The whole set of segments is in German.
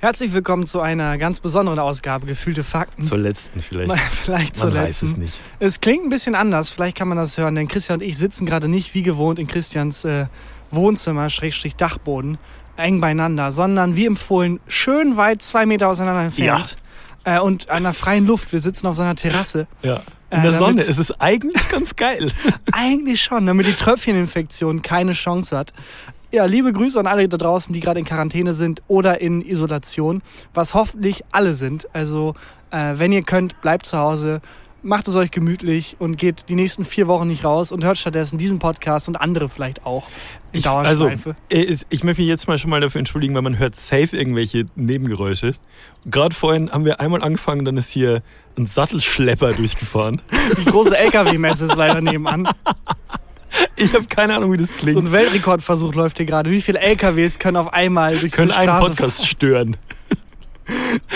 Herzlich willkommen zu einer ganz besonderen Ausgabe Gefühlte Fakten. Zur letzten vielleicht. vielleicht zur Man letzten. weiß es nicht. Es klingt ein bisschen anders, vielleicht kann man das hören, denn Christian und ich sitzen gerade nicht wie gewohnt in Christians äh, Wohnzimmer, Schrägstrich Dachboden, eng beieinander, sondern wie empfohlen schön weit zwei Meter auseinander entfernt. Äh, und an der freien Luft. Wir sitzen auf seiner Terrasse. Ja. In Äh, der damit- Sonne. Es ist eigentlich ganz geil. Eigentlich schon, damit die Tröpfcheninfektion keine Chance hat. Ja, liebe Grüße an alle da draußen, die gerade in Quarantäne sind oder in Isolation, was hoffentlich alle sind. Also, äh, wenn ihr könnt, bleibt zu Hause, macht es euch gemütlich und geht die nächsten vier Wochen nicht raus und hört stattdessen diesen Podcast und andere vielleicht auch Ich, also, Dauerschleife. äh, ich möchte mich jetzt mal schon mal dafür entschuldigen, weil man hört safe irgendwelche Nebengeräusche. Gerade vorhin haben wir einmal angefangen, dann ist hier ein Sattelschlepper durchgefahren. Die große LKW-Messe ist leider nebenan. Ich habe keine Ahnung, wie das So klingt. ein Weltrekordversuch läuft hier gerade. Wie viele LKWs können auf einmal durch können diese einen Straße Podcast stören.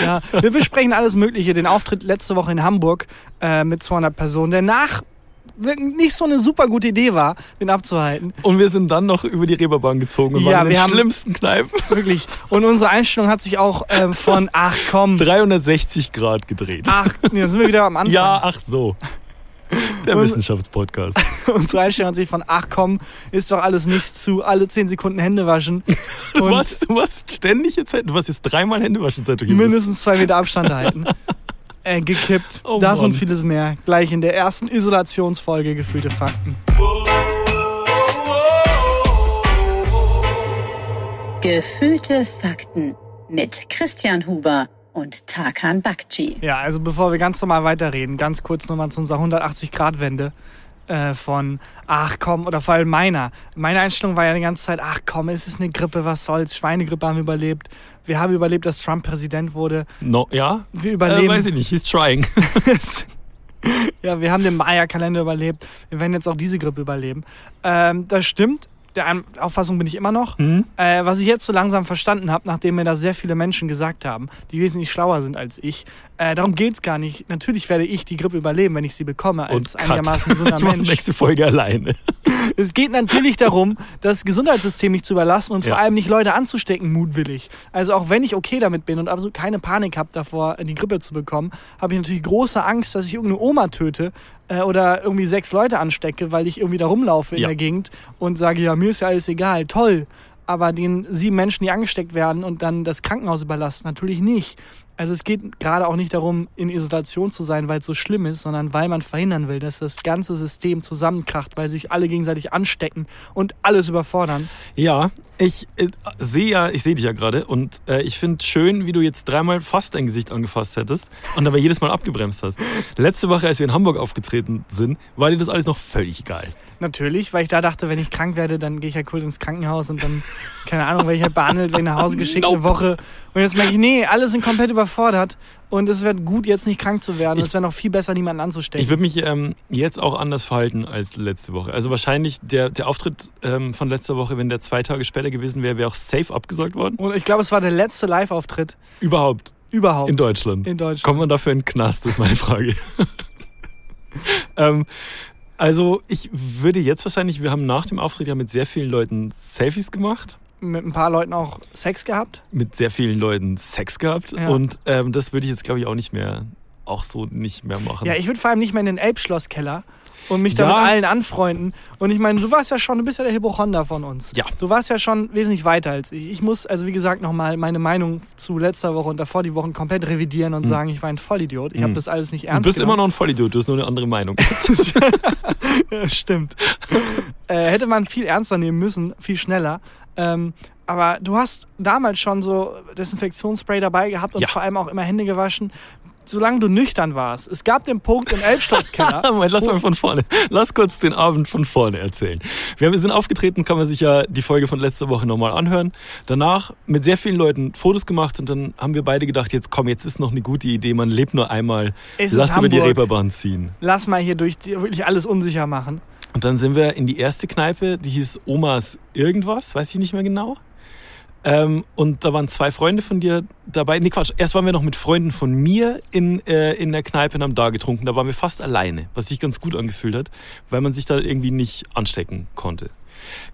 Ja, wir besprechen alles Mögliche. Den Auftritt letzte Woche in Hamburg äh, mit 200 Personen, der nach nicht so eine super gute Idee war, den abzuhalten. Und wir sind dann noch über die Reeperbahn gezogen und Ja, waren in den schlimmsten Kneipen. Wirklich. Und unsere Einstellung hat sich auch ähm, von, ach komm, 360 Grad gedreht. ach, dann sind wir wieder am Anfang. ja, ach so. Der Und- Wissenschaftspodcast. Unsere Einstellung hat sich von, ach komm, ist doch alles nichts zu, alle 10 Sekunden Hände waschen. Du warst, du warst ständig jetzt, du warst jetzt dreimal Hände waschen, seit du hier bist. mindestens zwei Meter Abstand halten. Äh, gekippt. Oh das Mann. und vieles mehr. Gleich in der ersten Isolationsfolge Gefühlte Fakten. Gefühlte Fakten mit Christian Huber und Tarkan Bakci. Ja, also bevor wir ganz normal weiterreden, ganz kurz nochmal zu unserer 180-Grad-Wende äh, von ach komm, oder vor allem meiner. Meine Einstellung war ja die ganze Zeit, ach komm, es ist eine Grippe, was soll's, Schweinegrippe haben wir überlebt. Wir haben überlebt, dass Trump Präsident wurde. No, ja? Wir Äh, überleben. weiß ich nicht, he's trying. ja, wir haben den Maya-Kalender überlebt. Wir werden jetzt auch diese Grippe überleben. Ähm, das stimmt. Der Auffassung bin ich immer noch. Hm? Äh, was ich jetzt so langsam verstanden habe, nachdem mir das sehr viele Menschen gesagt haben, die wesentlich schlauer sind als ich, äh, darum geht's gar nicht. Natürlich werde ich die Grippe überleben, wenn ich sie bekomme, als einigermaßen gesunder ich Mensch. nächste Folge alleine. Es geht natürlich darum, das Gesundheitssystem nicht zu überlassen und vor Ja. allem nicht Leute anzustecken, mutwillig. Also auch wenn ich okay damit bin und absolut keine Panik habe davor, die Grippe zu bekommen, habe ich natürlich große Angst, dass ich irgendeine Oma töte äh, oder irgendwie sechs Leute anstecke, weil ich irgendwie da rumlaufe in Ja. der Gegend und sage, ja, mir ist ja alles egal, toll. Aber den sieben Menschen, die angesteckt werden und dann das Krankenhaus überlassen, natürlich nicht. Also es geht gerade auch nicht darum, in Isolation zu sein, weil es so schlimm ist, sondern weil man verhindern will, dass das ganze System zusammenkracht, weil sich alle gegenseitig anstecken und alles überfordern. Ja, ich äh, sehe ja, ich sehe dich ja gerade und äh, ich finde schön, wie du jetzt dreimal fast dein Gesicht angefasst hättest und dabei jedes Mal abgebremst hast. Letzte Woche, als wir in Hamburg aufgetreten sind, war dir das alles noch völlig egal. Natürlich, weil ich da dachte, wenn ich krank werde, dann gehe ich ja kurz ins Krankenhaus und dann, keine Ahnung, werde ich halt behandelt, werde ich nach Hause geschickt eine Nope. Woche. Und jetzt merke ich, nee, alle sind komplett überfordert und es wird gut, jetzt nicht krank zu werden. Ich- es wäre noch viel besser, niemanden anzustecken. Ich würde mich ähm, jetzt auch anders verhalten als letzte Woche. Also wahrscheinlich der, der Auftritt ähm, von letzter Woche, wenn der zwei Tage später gewesen wäre, wäre auch safe abgesagt worden. und ich glaube, es war der letzte Live-Auftritt Überhaupt überhaupt in Deutschland. in Deutschland. Kommt man dafür in den Knast, ist meine Frage. ähm, also ich würde jetzt wahrscheinlich, wir haben nach dem Auftritt ja mit sehr vielen Leuten Selfies gemacht, Mit ein paar Leuten auch Sex gehabt. mit sehr vielen Leuten Sex gehabt Ja. und ähm, das würde ich jetzt glaube ich auch nicht mehr, auch so nicht mehr machen. Ja, ich würde vor allem nicht mehr in den Elbschlosskeller und mich da Ja. mit allen anfreunden. Und ich meine, du warst ja schon, du bist ja der Hypochonder von uns. Ja. Du warst ja schon wesentlich weiter als ich. Ich muss, also wie gesagt, nochmal meine Meinung zu letzter Woche und davor die Wochen komplett revidieren und sagen, ich war ein Vollidiot. Ich habe Hm. das alles nicht du ernst bist immer genommen. noch ein Vollidiot, du hast nur eine andere Meinung. Ja, stimmt. äh, hätte man viel ernster nehmen müssen, viel schneller. Ähm, aber du hast damals schon so Desinfektionsspray dabei gehabt und Ja. vor allem auch immer Hände gewaschen. Solange du nüchtern warst. Es gab den Punkt im Elbschlosskeller. Moment, lass mal von vorne. Lass kurz den Abend von vorne erzählen. Wir sind aufgetreten, kann man sich ja die Folge von letzter Woche nochmal anhören. Danach mit sehr vielen Leuten Fotos gemacht und dann haben wir beide gedacht, jetzt komm, jetzt ist noch eine gute Idee, man lebt nur einmal. Es Lass über die. Reeperbahn ziehen. Lass mal hier durch wirklich alles unsicher machen. Und dann sind wir in die erste Kneipe, die hieß Omas irgendwas, weiß ich nicht mehr genau. Ähm, und da waren zwei Freunde von dir dabei. Nee, Quatsch. Erst waren wir noch mit Freunden von mir in, äh, in der Kneipe und haben da getrunken. Da waren wir fast alleine, was sich ganz gut angefühlt hat, weil man sich da irgendwie nicht anstecken konnte.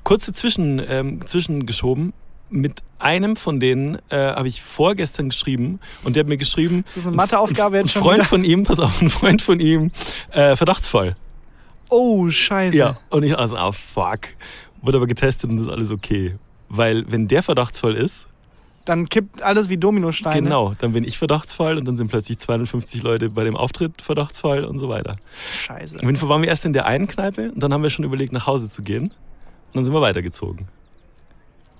Kurze Zwischen, ähm, Zwischengeschoben. mit einem von denen äh, habe ich vorgestern geschrieben und der hat mir geschrieben. Ist das eine Matheaufgabe ein, jetzt schon Ein Freund wieder? von ihm, pass auf, ein Freund von ihm, äh, Verdachtsfall. Oh, scheiße. Ja. Und ich also, ah fuck. Wurde aber getestet und ist alles okay. Weil wenn der Verdachtsfall ist, Dann kippt alles wie Dominosteine. genau, dann bin ich Verdachtsfall und dann sind plötzlich 250 Leute bei dem Auftritt Verdachtsfall und so weiter. Scheiße. Auf jeden Fall waren wir erst in der einen Kneipe und dann haben wir schon überlegt, nach Hause zu gehen. Und dann sind wir weitergezogen.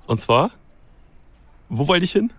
Und zwar, wo wollte ich hin?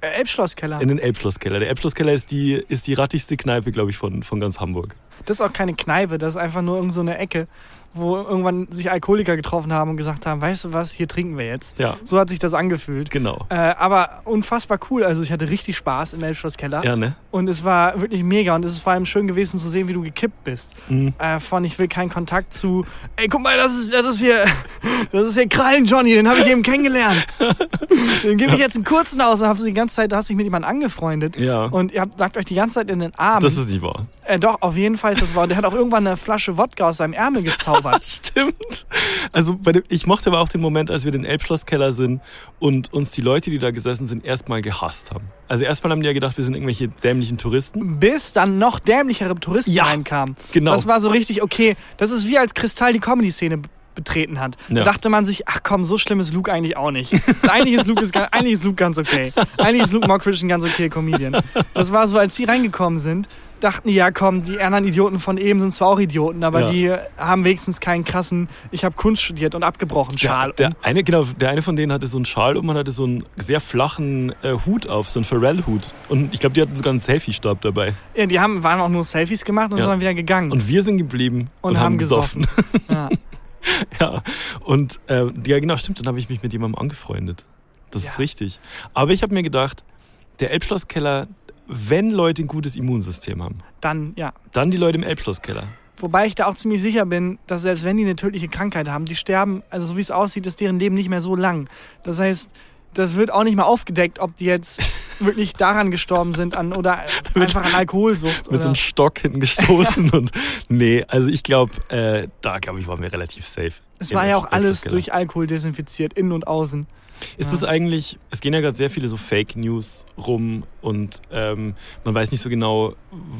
Äh, Elbschlosskeller. In den Elbschlosskeller. Der Elbschlosskeller ist die, ist die rattigste Kneipe, glaube ich, von, von ganz Hamburg. Das ist auch keine Kneipe, das ist einfach nur irgend so eine Ecke, wo irgendwann sich Alkoholiker getroffen haben und gesagt haben, weißt du was, hier trinken wir jetzt. Ja. So hat sich das angefühlt. Genau. Äh, aber unfassbar cool. Also ich hatte richtig Spaß im Elbschlosskeller. Ja, ne? Und es war wirklich mega. Und es ist vor allem schön gewesen zu sehen, wie du gekippt bist. Mhm. Äh, von ich will keinen Kontakt zu, ey, guck mal, das ist, das ist hier, das ist hier Krallen Johnny, den habe ich eben kennengelernt. den gebe ich jetzt einen kurzen aus. Und hast du die ganze Zeit, da hast du dich mit jemandem angefreundet. Ja. Und ihr habt, lagt euch die ganze Zeit in den Armen. Das ist nicht wahr. äh, doch, auf jeden Fall ist das wahr. Und der hat auch irgendwann eine Flasche Wodka aus seinem Ärmel gezaubert. Stimmt. Also dem, ich mochte aber auch den Moment, als wir in den Elbschlosskeller sind und uns die Leute, die da gesessen sind, erstmal gehasst haben. Also erstmal haben die ja gedacht, wir sind irgendwelche dämlichen Touristen. Bis dann noch dämlichere Touristen Ja, reinkamen. genau. Das war so richtig, okay, das ist wie als Kristall die Comedy-Szene betreten hat. Da Ja. dachte man sich, ach komm, so schlimm ist Luke eigentlich auch nicht. eigentlich, ist Luke ist, eigentlich ist Luke ganz okay. Eigentlich ist Luke Mockridge ein ganz okay Comedian. Das war so, als die reingekommen sind, dachten die, ja komm, die anderen Idioten von eben sind zwar auch Idioten, aber Ja. die haben wenigstens keinen krassen, ich habe Kunst studiert und abgebrochen, Schal. Der, der, eine, genau, der eine von denen hatte so einen Schal um und hatte so einen sehr flachen äh, Hut auf, so einen Pharrell-Hut. Und ich glaube, die hatten sogar einen Selfie-Stab dabei. ja, die haben, waren auch nur Selfies gemacht und Ja. sind dann wieder gegangen. Und wir sind geblieben Und haben gesoffen. ja. ja, und äh, ja, genau, stimmt. Dann habe ich mich mit jemandem angefreundet. Das Ja. ist richtig. Aber ich habe mir gedacht, der Elbschlosskeller, wenn Leute ein gutes Immunsystem haben, Dann, ja. dann die Leute im Elbschlosskeller. Wobei ich da auch ziemlich sicher bin, dass selbst wenn die eine tödliche Krankheit haben, die sterben, also so wie es aussieht, ist deren Leben nicht mehr so lang. Das heißt, das wird auch nicht mal aufgedeckt, ob die jetzt wirklich daran gestorben sind an, oder einfach an Alkoholsucht. Mit so Oder, einem Stock hinten gestoßen und nee, also ich glaube, äh, da glaube ich, waren wir relativ safe. es war ja auch alles durch Alkohol desinfiziert, innen und außen. Ist Ja. das eigentlich, es gehen ja gerade sehr viele so Fake News rum und ähm, man weiß nicht so genau,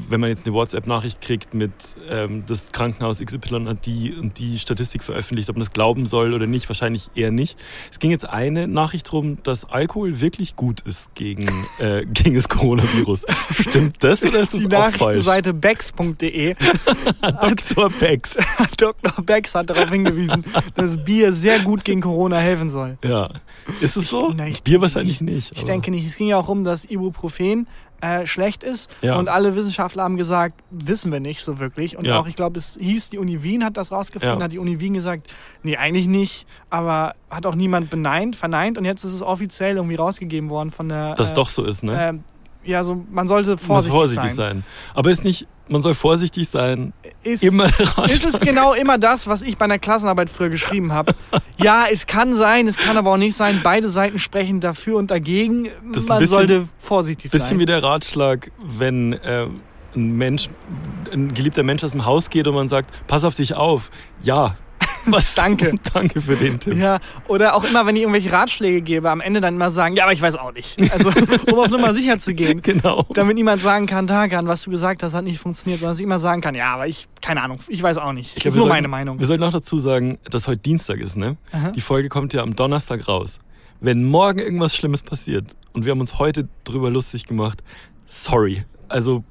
wenn man jetzt eine WhatsApp-Nachricht kriegt mit ähm, das Krankenhaus XY hat die und die Statistik veröffentlicht, ob man das glauben soll oder nicht, wahrscheinlich eher nicht. Es ging jetzt eine Nachricht rum, dass Alkohol wirklich gut ist gegen, äh, gegen das Coronavirus. Stimmt das oder ist das Die auch falsch? Nachrichtenseite becks.de Dr. Becks. Dr. Becks hat darauf hingewiesen, dass Bier sehr gut gegen Corona helfen soll. Ja. Ist es so? Na, ich Bier denke wahrscheinlich nicht. Ich aber- denke nicht. Es ging ja auch um, dass Ibuprofen äh, schlecht ist. Ja. Und alle Wissenschaftler haben gesagt, wissen wir nicht so wirklich. Und Ja. auch, ich glaube, es hieß, die Uni Wien hat das rausgefunden, Ja. hat die Uni Wien gesagt, nee, eigentlich nicht. Aber hat auch niemand beneint, verneint. Und jetzt ist es offiziell irgendwie rausgegeben worden von der... Dass äh, doch so ist, ne? äh, ja, so, man sollte vorsichtig, vorsichtig sein. Aber ist nicht, man soll vorsichtig sein. Ist, Immer ist es genau immer das, was ich bei einer Klassenarbeit früher geschrieben habe? ja, es kann sein, es kann aber auch nicht sein. Beide Seiten sprechen dafür und dagegen. Das Man bisschen- sollte vorsichtig Bisschen sein. wie der Ratschlag, wenn äh, ein Mensch, ein geliebter Mensch aus dem Haus geht und man sagt, pass auf dich auf. Ja. Was? Danke. Danke für den Tipp. Ja, oder auch immer, wenn ich irgendwelche Ratschläge gebe, am Ende dann immer sagen, ja, aber ich weiß auch nicht. Also, um auf Nummer sicher zu gehen. Genau. Damit niemand sagen kann, Tarkan, was du gesagt hast, hat nicht funktioniert, sondern dass ich immer sagen kann, ja, aber ich, keine Ahnung, ich weiß auch nicht. Ich Das ist glaub, nur wir meine sollten- Meinung. Wir sollten noch dazu sagen, dass heute Dienstag ist, ne? Aha. Die Folge kommt ja am Donnerstag raus. Wenn morgen irgendwas Schlimmes passiert und wir haben uns heute drüber lustig gemacht, sorry. Also,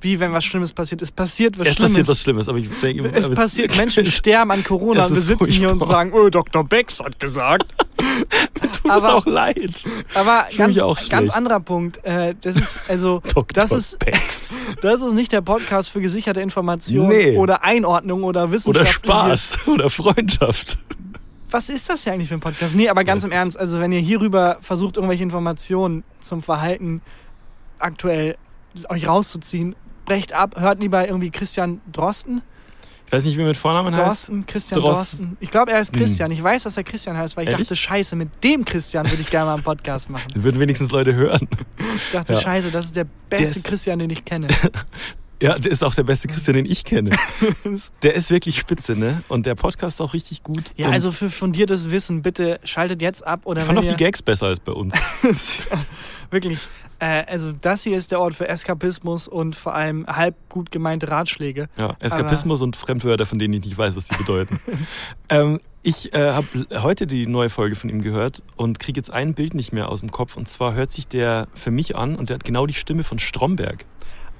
Wie, wenn was Schlimmes passiert? Es passiert was es Schlimmes. passiert was Schlimmes, aber ich denke, es passiert, Menschen sterben an Corona Es und wir sitzen hier und furchtbar. sagen, oh, Dr. Becks hat gesagt. tut es aber- auch leid. Aber ganz, ganz anderer Punkt. Äh, das ist, also, das ist, das ist nicht der Podcast für gesicherte Information Nee. oder Einordnung oder Oder wissenschaftliche Spaß oder Freundschaft. Was ist das hier eigentlich für ein Podcast? Nee, aber ganz im Ernst, also wenn ihr hierüber versucht, irgendwelche Informationen zum Verhalten aktuell euch rauszuziehen, brecht ab, hört lieber irgendwie Christian Drosten. Ich weiß nicht, wie er mit Vornamen heißt. Drosten, Christian Drosten. Drosten. Ich glaube, er ist Hm. Christian. Ich weiß, dass er Christian heißt, weil ich Ehrlich? dachte, scheiße, mit dem Christian würde ich gerne mal einen Podcast machen. Den würden wenigstens Leute hören. Ich dachte, Ja. scheiße, das ist der beste ist- Christian, den ich kenne. Ja, der ist auch der beste Christian, den ich kenne. Der ist wirklich spitze, ne? Und der Podcast ist auch richtig gut. Ja, also für fundiertes Wissen, bitte schaltet jetzt ab oder ich fand auch die Gags besser als bei uns. wirklich. Äh, also das hier ist der Ort für Eskapismus und vor allem halb gut gemeinte Ratschläge. Ja, Eskapismus und Fremdwörter, von denen ich nicht weiß, was sie bedeuten. ähm, ich äh, habe heute die neue Folge von ihm gehört und kriege jetzt ein Bild nicht mehr aus dem Kopf. Und zwar hört sich der für mich an und der hat genau die Stimme von Stromberg.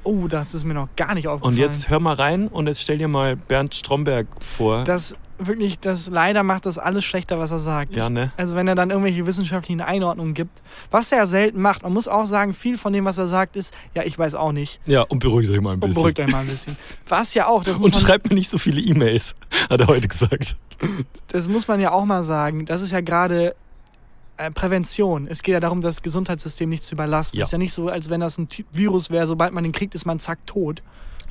Oh, das ist mir noch gar nicht aufgefallen. Und jetzt hör mal rein und jetzt stell dir mal Bernd Stromberg vor. Das wirklich, das leider macht das alles schlechter, was er sagt. ja, ne? Also wenn er dann irgendwelche wissenschaftlichen Einordnungen gibt, was er selten macht. Man muss auch sagen, viel von dem, was er sagt, ist, ja, ich weiß auch nicht. Ja, und beruhigt euch mal ein Und bisschen. beruhigt euch mal ein bisschen. Was ja auch, Und schreibt mir nicht so viele E-Mails, hat er heute gesagt. das muss man ja auch mal sagen. Das ist ja gerade äh, Prävention. Es geht ja darum, das Gesundheitssystem nicht zu überlasten. Ja. Es ist ja nicht so, als wenn das ein Virus wäre, sobald man den kriegt, ist man zack tot.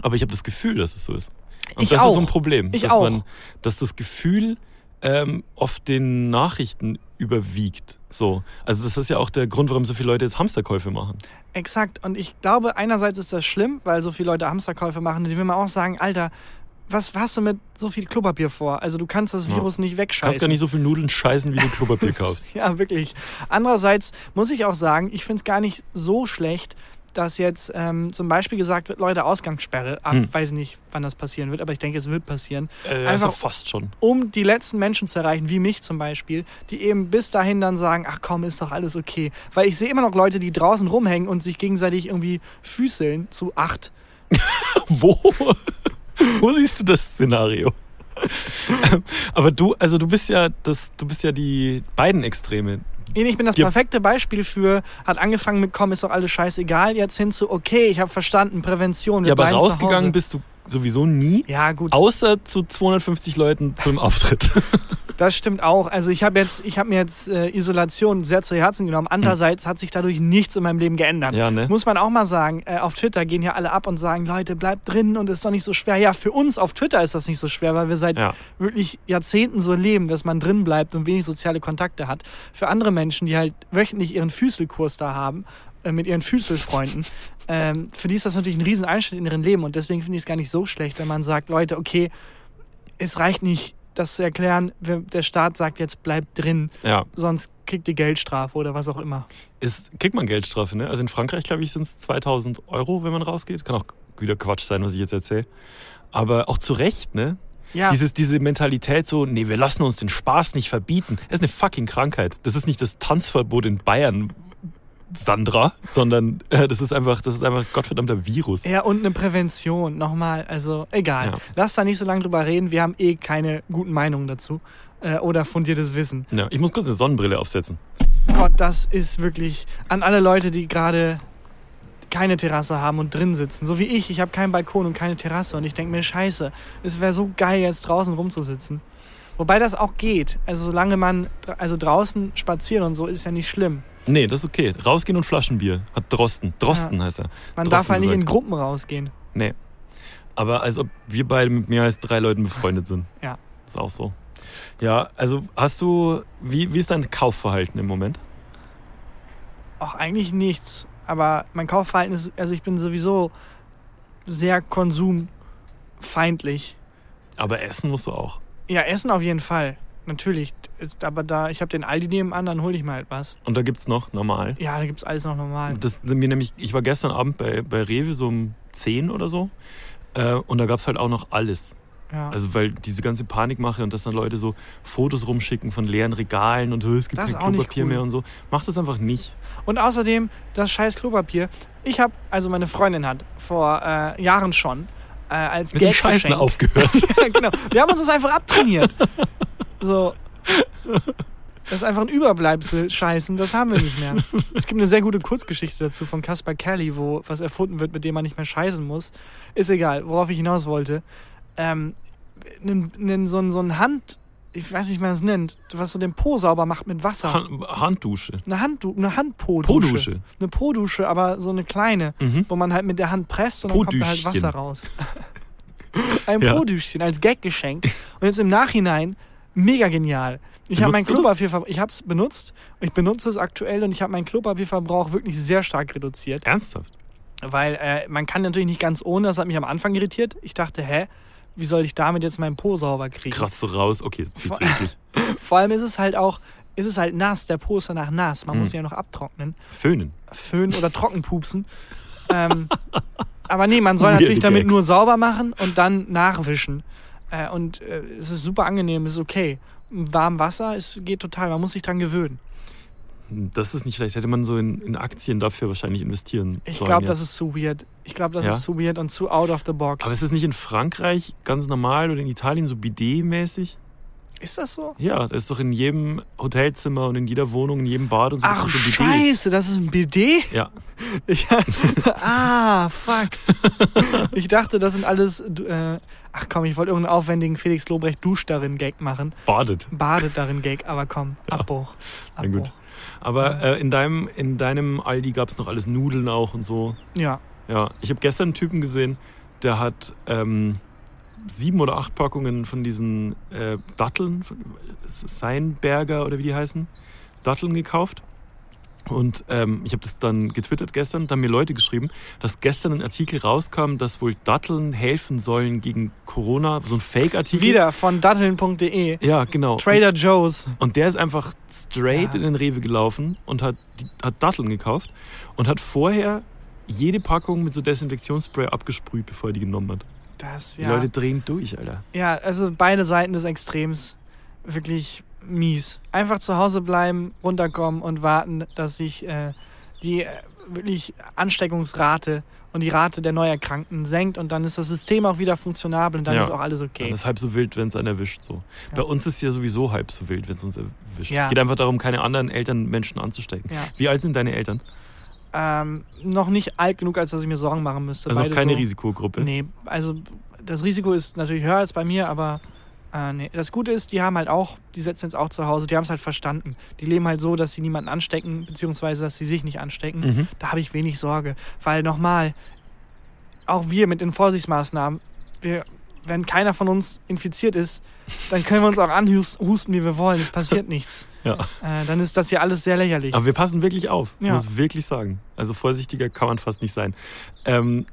Aber ich habe das Gefühl, dass es so ist. Und Ich das auch. ist so ein Problem. Ich dass auch. Man, dass das Gefühl ähm, oft den Nachrichten überwiegt. So. Also das ist ja auch der Grund, warum so viele Leute jetzt Hamsterkäufe machen. Exakt. Und ich glaube, einerseits ist das schlimm, weil so viele Leute Hamsterkäufe machen. Die will man auch sagen, Alter, was hast du mit so viel Klopapier vor? Also du kannst das Ja. Virus nicht Du wegscheißen. kannst gar nicht so viel Nudeln scheißen, wie du Klopapier kaufst. Ja, wirklich. Andererseits muss ich auch sagen, ich finde es gar nicht so schlecht, dass jetzt ähm, zum Beispiel gesagt wird, Leute, Ausgangssperre. Ab, Hm. weiß nicht, wann das passieren wird, aber ich denke, es wird passieren. Äh, Einfach- also fast schon. Um die letzten Menschen zu erreichen, wie mich zum Beispiel, die eben bis dahin dann sagen, ach komm, ist doch alles okay. Weil ich sehe immer noch Leute, die draußen rumhängen und sich gegenseitig irgendwie füßeln zu acht. Wo? Wo siehst du das Szenario? Aber du, also du bist ja das, du bist ja die beiden Extreme. Ich bin das perfekte Beispiel für, hat angefangen mit, komm, ist doch alles scheißegal, jetzt hin zu, okay, ich habe verstanden, Prävention, wir Ja, aber rausgegangen bist du sowieso nie. Ja, gut. Außer zu 250 Leuten zum Auftritt. Das stimmt auch. Also ich habe jetzt, ich habe mir jetzt äh, Isolation sehr zu Herzen genommen. Andererseits hat sich dadurch nichts in meinem Leben geändert. Ja, ne? Muss man auch mal sagen. Äh, auf Twitter gehen ja alle ab und sagen, Leute, bleibt drin und ist doch nicht so schwer. Ja, für uns auf Twitter ist das nicht so schwer, weil wir seit Ja. wirklich Jahrzehnten so leben, dass man drin bleibt und wenig soziale Kontakte hat. Für andere Menschen, die halt wöchentlich ihren Füßelkurs da haben, äh, mit ihren Füßelfreunden, ähm, für die ist das natürlich ein riesen Einschnitt in ihrem Leben und deswegen finde ich es gar nicht so schlecht, wenn man sagt, Leute, okay, es reicht nicht, das zu erklären, der Staat sagt jetzt, bleibt drin, Ja. sonst kriegt ihr Geldstrafe oder was auch immer. Ist, kriegt man Geldstrafe, ne? Also in Frankreich, glaube ich, sind es 2000 Euro, wenn man rausgeht. Kann auch wieder Quatsch sein, was ich jetzt erzähle. Aber auch zu Recht, ne? Ja, Dieses, diese Mentalität so, nee, wir lassen uns den Spaß nicht verbieten. Das ist eine fucking Krankheit. Das ist nicht das Tanzverbot in Bayern, Sandra, sondern äh, das ist einfach, das ist einfach ein gottverdammter Virus. ja, und eine Prävention, nochmal, also egal. Ja. Lass da nicht so lange drüber reden, wir haben eh keine guten Meinungen dazu äh, oder fundiertes Wissen. Ja, ich muss kurz eine Sonnenbrille aufsetzen. Gott, das ist wirklich an alle Leute, die gerade keine Terrasse haben und drin sitzen. So wie ich. Ich habe keinen Balkon und keine Terrasse. Und ich denke mir, scheiße, es wäre so geil, jetzt draußen rumzusitzen. Wobei das auch geht. Also solange man also draußen spazieren und so, ist ja nicht schlimm. Nee, das ist okay. Rausgehen und Flaschenbier. Hat Drosten. Drosten heißt er. Man Drosten darf halt nicht in. Gruppen rausgehen. Nee. Aber als ob wir beide mit mehr als drei Leuten befreundet sind. Ja. Ist auch so. Ja, also hast du, wie, wie ist dein Kaufverhalten im Moment? Auch eigentlich nichts. Aber mein Kaufverhalten ist, also ich bin sowieso sehr konsumfeindlich. Aber essen musst du auch. Ja, Essen auf jeden Fall. Natürlich. Aber da, ich habe den Aldi nebenan, dann hole ich mir halt was. Und da gibt's noch normal. Ja, da gibt's alles noch normal. Das, mir nämlich, ich war gestern Abend bei, bei Rewe so um 10 oder so. Äh, und da gab's halt auch noch alles. Ja. Also weil diese ganze Panikmache und dass dann Leute so Fotos rumschicken von leeren Regalen und "Oh, es gibt Das kein Klopapier cool. mehr und so. Macht das einfach nicht. Und außerdem, das scheiß Klopapier. Ich habe, also meine Freundin hat vor äh, Jahren schon äh, als Mit dem Scheißen aufgehört. ja, genau. Wir haben uns das einfach abtrainiert. So. Das ist einfach ein Überbleibsel Scheißen, das haben wir nicht mehr. Es gibt eine sehr gute Kurzgeschichte dazu von Caspar Kelly, wo was erfunden wird, mit dem man nicht mehr scheißen muss. Ist egal, worauf ich hinaus wollte. Ähm, nen- nen- so, ein- so ein Hand, ich weiß nicht, wie man es nennt, was so den Po sauber macht mit Wasser. Han- Handdusche. Eine Handdu eine Handpo-Dusche. Po-Dusche. Eine Po-Dusche, aber so eine kleine, Mhm. wo man halt mit der Hand presst und dann kommt da halt. Wasser raus. Ein Ja. Po-Düschchen als Gaggeschenk. Und jetzt im Nachhinein mega genial. Ich habe mein? Klopapierverbrauch, ich habe es benutzt, ich benutze es aktuell und ich habe meinen Klopapierverbrauch wirklich sehr stark reduziert. Ernsthaft? Weil äh, man kann natürlich nicht ganz ohne, das hat mich am Anfang irritiert. Ich dachte, hä, wie soll ich damit jetzt meinen Po sauber kriegen? Krass so raus. Okay, ist viel zu eklig. Vor allem ist es halt auch, ist es halt nass, der Po ist danach nass. Man Hm. muss ihn ja noch abtrocknen. Föhnen. Föhnen oder trockenpupsen. ähm, aber nee, man soll natürlich damit nur sauber machen und dann nachwischen. Äh, und äh, es ist super angenehm, ist okay. Warm Wasser, es geht total, man muss sich dran gewöhnen. Das ist nicht schlecht. Hätte man so in, in Aktien dafür wahrscheinlich investieren Ich sollen. glaube, ja. das ist zu weird. Ich glaube, das Ja? ist zu weird und zu out of the box. Aber ist es nicht in Frankreich ganz normal oder in Italien so Bidet-mäßig? ist das so? Ja, das ist doch in jedem Hotelzimmer und in jeder Wohnung, in jedem Bad und so. Ach, so scheiße, das ist ein Bidet? Ja, Ich, ah, fuck. Ich dachte, das sind alles. Äh, ach komm, ich wollte irgendeinen aufwendigen Felix Lobrecht Dusch darin Gag machen. badet. Badet darin Gag, aber komm, Ja. Abbruch. Na Abbruch. gut. Aber äh, in, deinem, in deinem Aldi gab es noch alles Nudeln auch und so. Ja. Ja, ich habe gestern einen Typen gesehen, der hat ähm, sieben oder acht Packungen von diesen äh, Datteln, von- Seinberger oder wie die heißen, Datteln gekauft. Und ähm, ich habe das dann getwittert gestern, da haben mir Leute geschrieben, dass gestern ein Artikel rauskam, dass wohl Datteln helfen sollen gegen Corona, so ein Fake-Artikel. Wieder von datteln.de. Ja, genau. Trader Joe's. Und der ist einfach straight Ja. in den Rewe gelaufen und hat, die, hat Datteln gekauft und hat vorher jede Packung mit so Desinfektionsspray abgesprüht, bevor er die genommen hat. Das, Die ja. Leute drehen durch, Alter. Ja, also beide Seiten des Extrems. Wirklich mies. Einfach zu Hause bleiben, runterkommen und warten, dass sich äh, die äh, wirklich Ansteckungsrate und die Rate der Neuerkrankten senkt und dann ist das System auch wieder funktionabel und dann Ja. ist auch alles okay. Dann ist halb so wild, wenn es einen erwischt. So. Ja. Bei uns ist ja sowieso halb so wild, wenn es uns erwischt. Ja. Geht einfach darum, keine anderen Eltern Menschen anzustecken. Wie alt sind deine Eltern? Ähm, noch nicht alt genug, als dass ich mir Sorgen machen müsste. Also noch Beide keine so, Risikogruppe. Nee, also das Risiko ist natürlich höher als bei mir, aber äh, nee. das Gute ist, die haben halt auch, die sitzen jetzt auch zu Hause, die haben es halt verstanden. Die leben halt so, dass sie niemanden anstecken, beziehungsweise dass sie sich nicht anstecken. Mhm. Da habe ich wenig Sorge, weil nochmal, auch wir mit den Vorsichtsmaßnahmen, wir, wenn keiner von uns infiziert ist, dann können wir uns auch anhusten, wie wir wollen. Es passiert nichts. Ja. Äh, dann ist das hier alles sehr lächerlich. Aber wir passen wirklich auf, Ja. muss wirklich sagen. Also vorsichtiger kann man fast nicht sein. Ähm,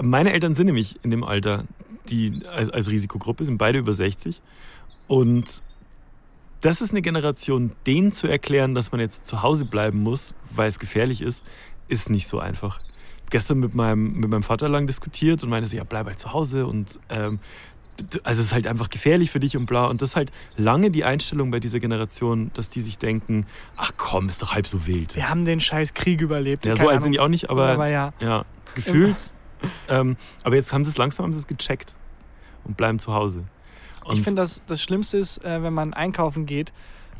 meine Eltern sind nämlich in dem Alter, die als, als Risikogruppe sind beide über 60. Und das ist eine Generation, denen zu erklären, dass man jetzt zu Hause bleiben muss, weil es gefährlich ist, ist nicht so einfach. Gestern mit meinem, mit meinem Vater lang diskutiert und meinte so, ja, bleib halt zu Hause und ähm, also es ist halt einfach gefährlich für dich und bla. Und das ist halt lange die Einstellung bei dieser Generation, dass die sich denken, ach komm, ist doch halb so wild. wir haben den scheiß Krieg überlebt. Ja, so alt sind die Ahnung. auch nicht, aber, aber ja. ja, gefühlt. Ähm, aber jetzt haben sie es langsam haben sie es gecheckt und bleiben zu Hause. Und, Ich finde, das, das Schlimmste ist, äh, wenn man einkaufen geht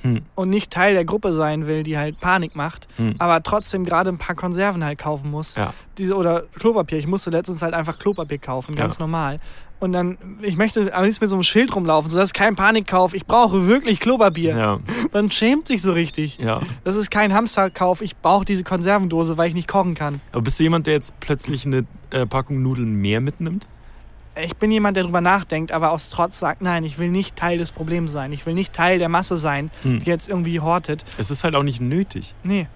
hm, und nicht Teil der Gruppe sein will, die halt Panik macht, hm, aber trotzdem gerade ein paar Konserven halt kaufen muss. ja, Diese, oder Klopapier. Ich musste letztens halt einfach Klopapier kaufen, ganz Ja. normal. Und dann, ich möchte am liebsten mit so einem Schild rumlaufen, so das ist kein Panikkauf, ich brauche wirklich Klopapier. ja, Man schämt sich so richtig. ja. Das ist kein Hamsterkauf, ich brauche diese Konservendose, weil ich nicht kochen kann. Aber bist du jemand, der jetzt plötzlich eine äh, Packung Nudeln mehr mitnimmt? Ich bin jemand, der drüber nachdenkt, aber aus Trotz sagt, nein, ich will nicht Teil des Problems sein. Ich will nicht Teil der Masse sein, Hm. die jetzt irgendwie hortet. Es ist halt auch nicht nötig. Nee.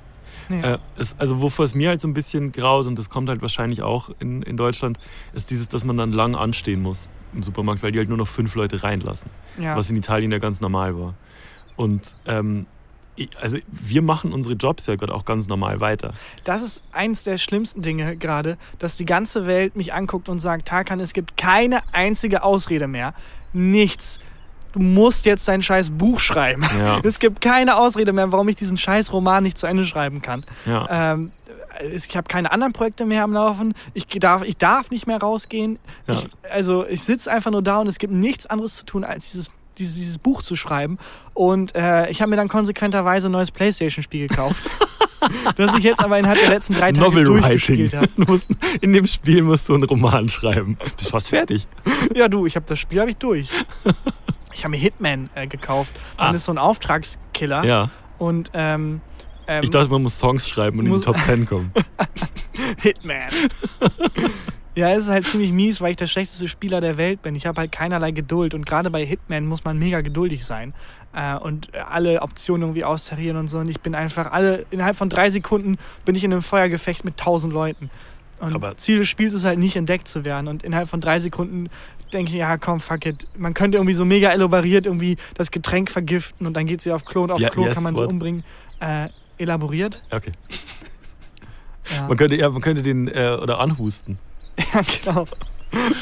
Nee. Äh, es, also wovor es mir halt so ein bisschen graut, und das kommt halt wahrscheinlich auch in, in Deutschland, ist dieses, dass man dann lang anstehen muss im Supermarkt, weil die halt nur noch fünf Leute reinlassen. ja. was in Italien ja ganz normal war. Und ähm, also wir machen unsere Jobs ja gerade auch ganz normal weiter. Das ist eins der schlimmsten Dinge gerade, dass die ganze Welt mich anguckt und sagt, Tarkan, es gibt keine einzige Ausrede mehr. Nichts. Du musst jetzt dein scheiß Buch schreiben. Ja. Es gibt keine Ausrede mehr, warum ich diesen scheiß Roman nicht zu Ende schreiben kann. Ja, Ähm, ich habe keine anderen Projekte mehr am Laufen. Ich darf, ich darf nicht mehr rausgehen. Ja. Ich, also ich sitze einfach nur da und es gibt nichts anderes zu tun, als dieses, dieses, dieses Buch zu schreiben. Und äh, ich habe mir dann konsequenterweise ein neues Playstation-Spiel gekauft. das ich jetzt aber innerhalb der letzten drei Tage Novel durchgespielt habe. In dem Spiel musst du einen Roman schreiben. Bist fast fertig. Ja, du, ich habe das Spiel habe ich durch. Ich habe mir Hitman äh, gekauft. Man Ah. ist so ein Auftragskiller. Ja. Und ähm, ähm, Ich dachte, man muss Songs schreiben und in die Top Ten kommen. Hitman. ja, es ist halt ziemlich mies, weil ich der schlechteste Spieler der Welt bin. Ich habe halt keinerlei Geduld und gerade bei Hitman muss man mega geduldig sein äh, und alle Optionen irgendwie austarieren und so. Und ich bin einfach alle, innerhalb von drei Sekunden bin ich in einem Feuergefecht mit tausend Leuten. Und Aber- Ziel des Spiels ist halt nicht entdeckt zu werden. Und innerhalb von drei Sekunden denke ich, ja komm, fuck it. Man könnte irgendwie so mega elaboriert irgendwie das Getränk vergiften und dann geht sie auf Klo und auf Ja, Klo yes, kann man sie what? umbringen. Äh, elaboriert? Okay. Ja. Man könnte, ja, man könnte den äh, oder anhusten. Ja, genau.